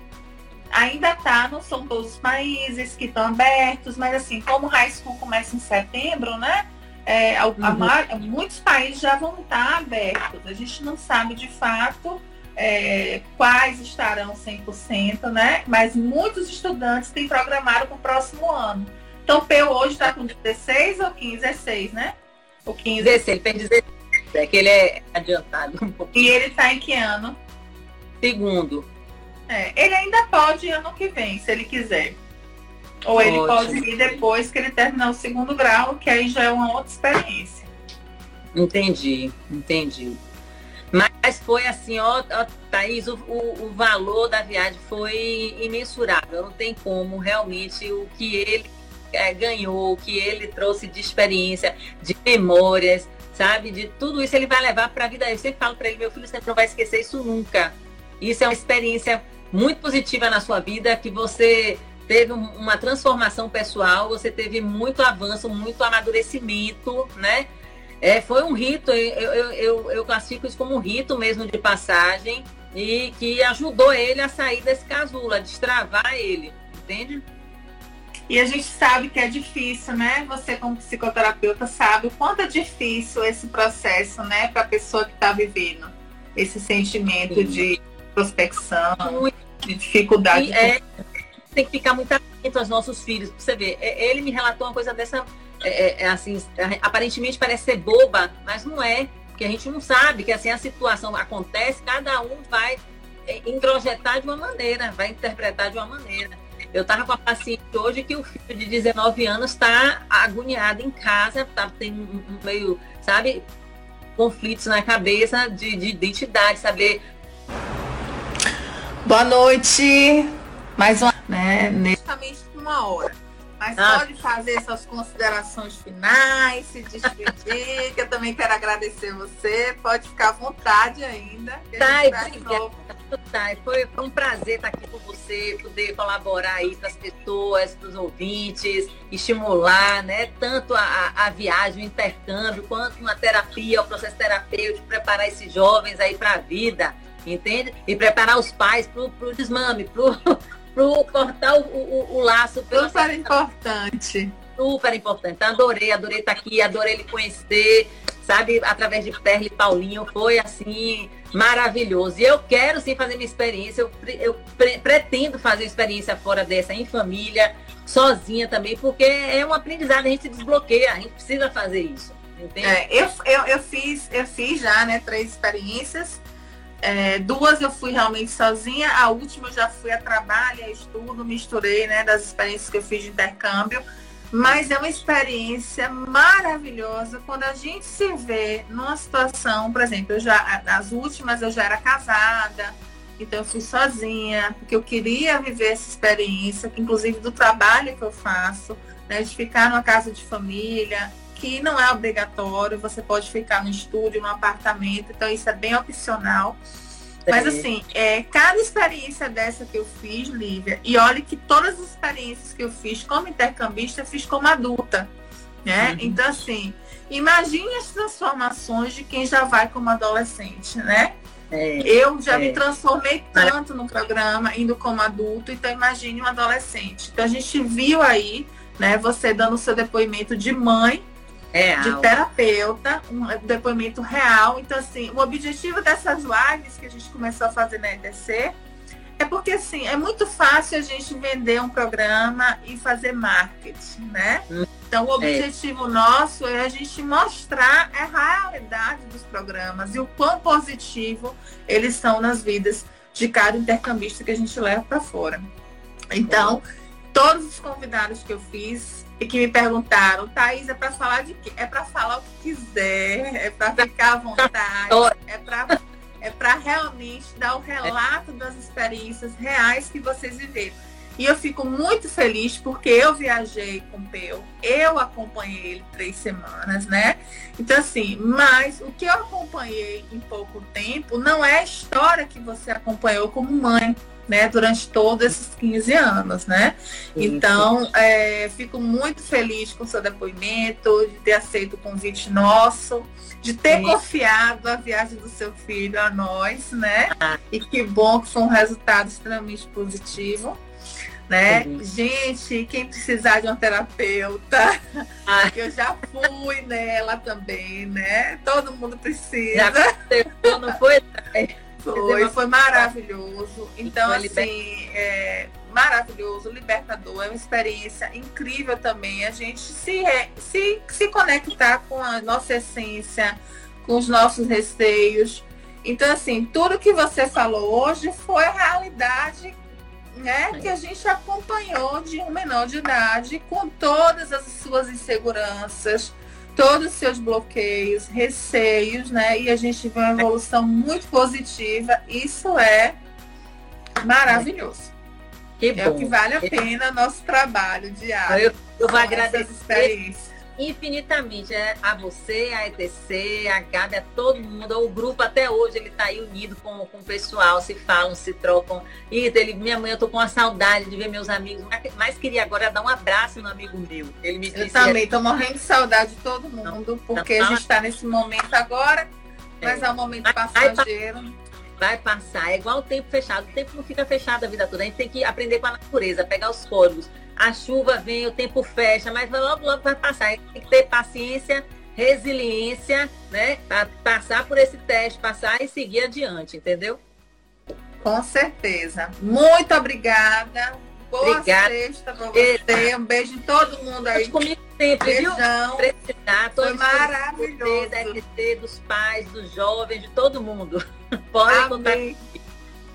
ainda tá, não são todos os países que estão abertos, mas assim, como o high school começa em setembro, né? É, a, uhum. a, muitos países já vão estar abertos. A gente não sabe de fato é, quais estarão 100%, né? Mas muitos estudantes têm programado para o próximo ano. Então, o Peu hoje está com 16 ou 15? 16, né? O 15. 16, tem 16. É que ele é adiantado um pouquinho. E ele está em que ano? Segundo. É, ele ainda pode ir ano que vem, se ele quiser. Ou ele Ótimo. pode ir depois que ele terminar o segundo grau, que aí já é uma outra experiência. Entendi, entendi. Mas foi assim, ó, ó Thaís, o, o, o, valor da viagem foi imensurável. Não tem como realmente o que ele é, ganhou, o que ele trouxe de experiência, de memórias, sabe? De tudo isso ele vai levar para a vida. Eu sempre falo para ele, meu filho, você não vai esquecer isso nunca. Isso é uma experiência muito positiva na sua vida, que você teve uma transformação pessoal, você teve muito avanço, muito amadurecimento, né? É, foi um rito, eu, eu, eu, eu classifico isso como um rito mesmo de passagem e que ajudou ele a sair desse casulo, a destravar ele, entende? E a gente sabe que é difícil, né? Você como psicoterapeuta sabe o quanto é difícil esse processo, né, para a pessoa que está vivendo esse sentimento Sim. de prospecção, muito. de dificuldade. É, tem que ficar muito atento aos nossos filhos. Pra você ver, é, ele me relatou uma coisa dessa, é, é, é, assim, aparentemente parece ser boba, mas não é, porque a gente não sabe que assim a situação acontece, cada um vai é, introjetar de uma maneira, vai interpretar de uma maneira. Eu estava com a paciente hoje que o filho de 19 anos está agoniado em casa, tá, tem um, um meio, sabe, conflitos na cabeça de, de identidade, saber. Boa noite. Mais uma, né? Justamente uma hora. Mas ah. pode fazer suas considerações finais, se despedir, que eu também quero agradecer você. Pode ficar à vontade ainda. Tá, tá, foi, foi um prazer estar aqui com você, poder colaborar aí para as pessoas, para os ouvintes, estimular, né? Tanto a, a viagem, o intercâmbio, quanto uma terapia, o processo terapêutico, preparar esses jovens aí para a vida, entende? E preparar os pais para o desmame, para pro cortar o, o, o laço. Super importante. Super importante. Então, adorei, adorei estar aqui, adorei ele conhecer, sabe, através de Perle e Paulinho, foi assim, maravilhoso. E eu quero sim fazer minha experiência, eu, eu pre pretendo fazer experiência fora dessa, em família, sozinha também, porque é um aprendizado, a gente se desbloqueia, a gente precisa fazer isso. É, eu, eu, eu, fiz, eu fiz já, né, três experiências é, duas eu fui realmente sozinha, a última eu já fui a trabalho, a estudo, misturei, né, das experiências que eu fiz de intercâmbio. Mas é uma experiência maravilhosa quando a gente se vê numa situação, por exemplo, eu já, as últimas eu já era casada, então eu fui sozinha, porque eu queria viver essa experiência, inclusive do trabalho que eu faço, né, de ficar numa casa de família, que não é obrigatório, você pode ficar no estúdio, no apartamento, então isso é bem opcional. Mas assim, é, cada experiência dessa que eu fiz, Lívia, e olhe que todas as experiências que eu fiz como intercambista, eu fiz como adulta. Né? Uhum. Então, assim, imagine as transformações de quem já vai como adolescente, né? É, eu já é. me transformei tanto no programa, indo como adulto, então imagine um adolescente. Então a gente viu aí, né, você dando o seu depoimento de mãe é, de terapeuta, um depoimento real. Então, assim, o objetivo dessas lives que a gente começou a fazer na EDC é porque, assim, é muito fácil a gente vender um programa e fazer marketing, né? Hum. Então, o é. objetivo é. nosso é a gente mostrar a realidade dos programas e o quão positivo eles são nas vidas de cada intercambista que a gente leva para fora. Então, todos os convidados que eu fiz que me perguntaram, Thaís, é para falar de quê? É para falar o que quiser, é para ficar à vontade, é para é para realmente dar o relato das experiências reais que vocês viveram. E eu fico muito feliz porque eu viajei com o Peu, eu acompanhei ele três semanas, né? Então, assim, mas o que eu acompanhei em pouco tempo não é a história que você acompanhou como mãe. Né, durante todos esses 15 anos, né? Então, é, fico muito feliz com o seu depoimento, de ter aceito o convite nosso, de ter Sim. confiado a viagem do seu filho a nós, né? Ah. E que bom que foi um resultado extremamente positivo. Né? Gente, quem precisar de um terapeuta, ah. eu já fui nela também, né? Todo mundo precisa. Já não foi? Foi, foi maravilhoso. Então, assim, é maravilhoso, libertador, é uma experiência incrível também. A gente se, se, se conectar com a nossa essência, com os nossos receios. Então, assim, tudo que você falou hoje foi a realidade né, que a gente acompanhou de um menor de idade com todas as suas inseguranças, todos os seus bloqueios, receios, né? E a gente vê uma evolução muito positiva. Isso é maravilhoso. é o que vale a pena nosso trabalho diário. Eu, eu vou agradecer infinitamente é, a você, a ETC, a Gabi, a todo mundo, o grupo até hoje ele está aí unido com, com o pessoal, se falam, se trocam. E ele, minha mãe, eu tô com uma saudade de ver meus amigos, mas, queria agora dar um abraço no amigo meu. Ele me disse, eu também tô morrendo de saudade de todo mundo, porque a gente está nesse momento agora, mas é, é um momento passageiro vai passar. É igual o tempo fechado. O tempo não fica fechado a vida toda. A gente tem que aprender com a natureza, pegar os códigos a chuva vem, o tempo fecha, mas logo, logo vai passar. Tem que ter paciência, resiliência, né? Para passar por esse teste, passar e seguir adiante, entendeu? Com certeza. Muito obrigada. Boa obrigada. sexta pra você. Um beijo em todo mundo aí. comigo sempre, Beijão. viu? Precisar, Foi maravilhoso. Da FT, dos pais, dos jovens, de todo mundo. Podem contar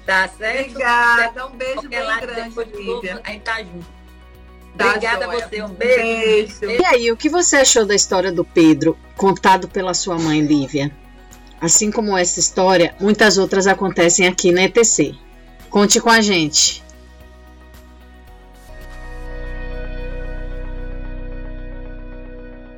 Tá certo? Obrigada. Um beijo bem grande, Lívia. A gente tá junto. Tá Obrigada a você, um beijo. beijo. E aí, o que você achou da história do Pedro, contado pela sua mãe Lívia? Assim como essa história, muitas outras acontecem aqui na ETC. Conte com a gente.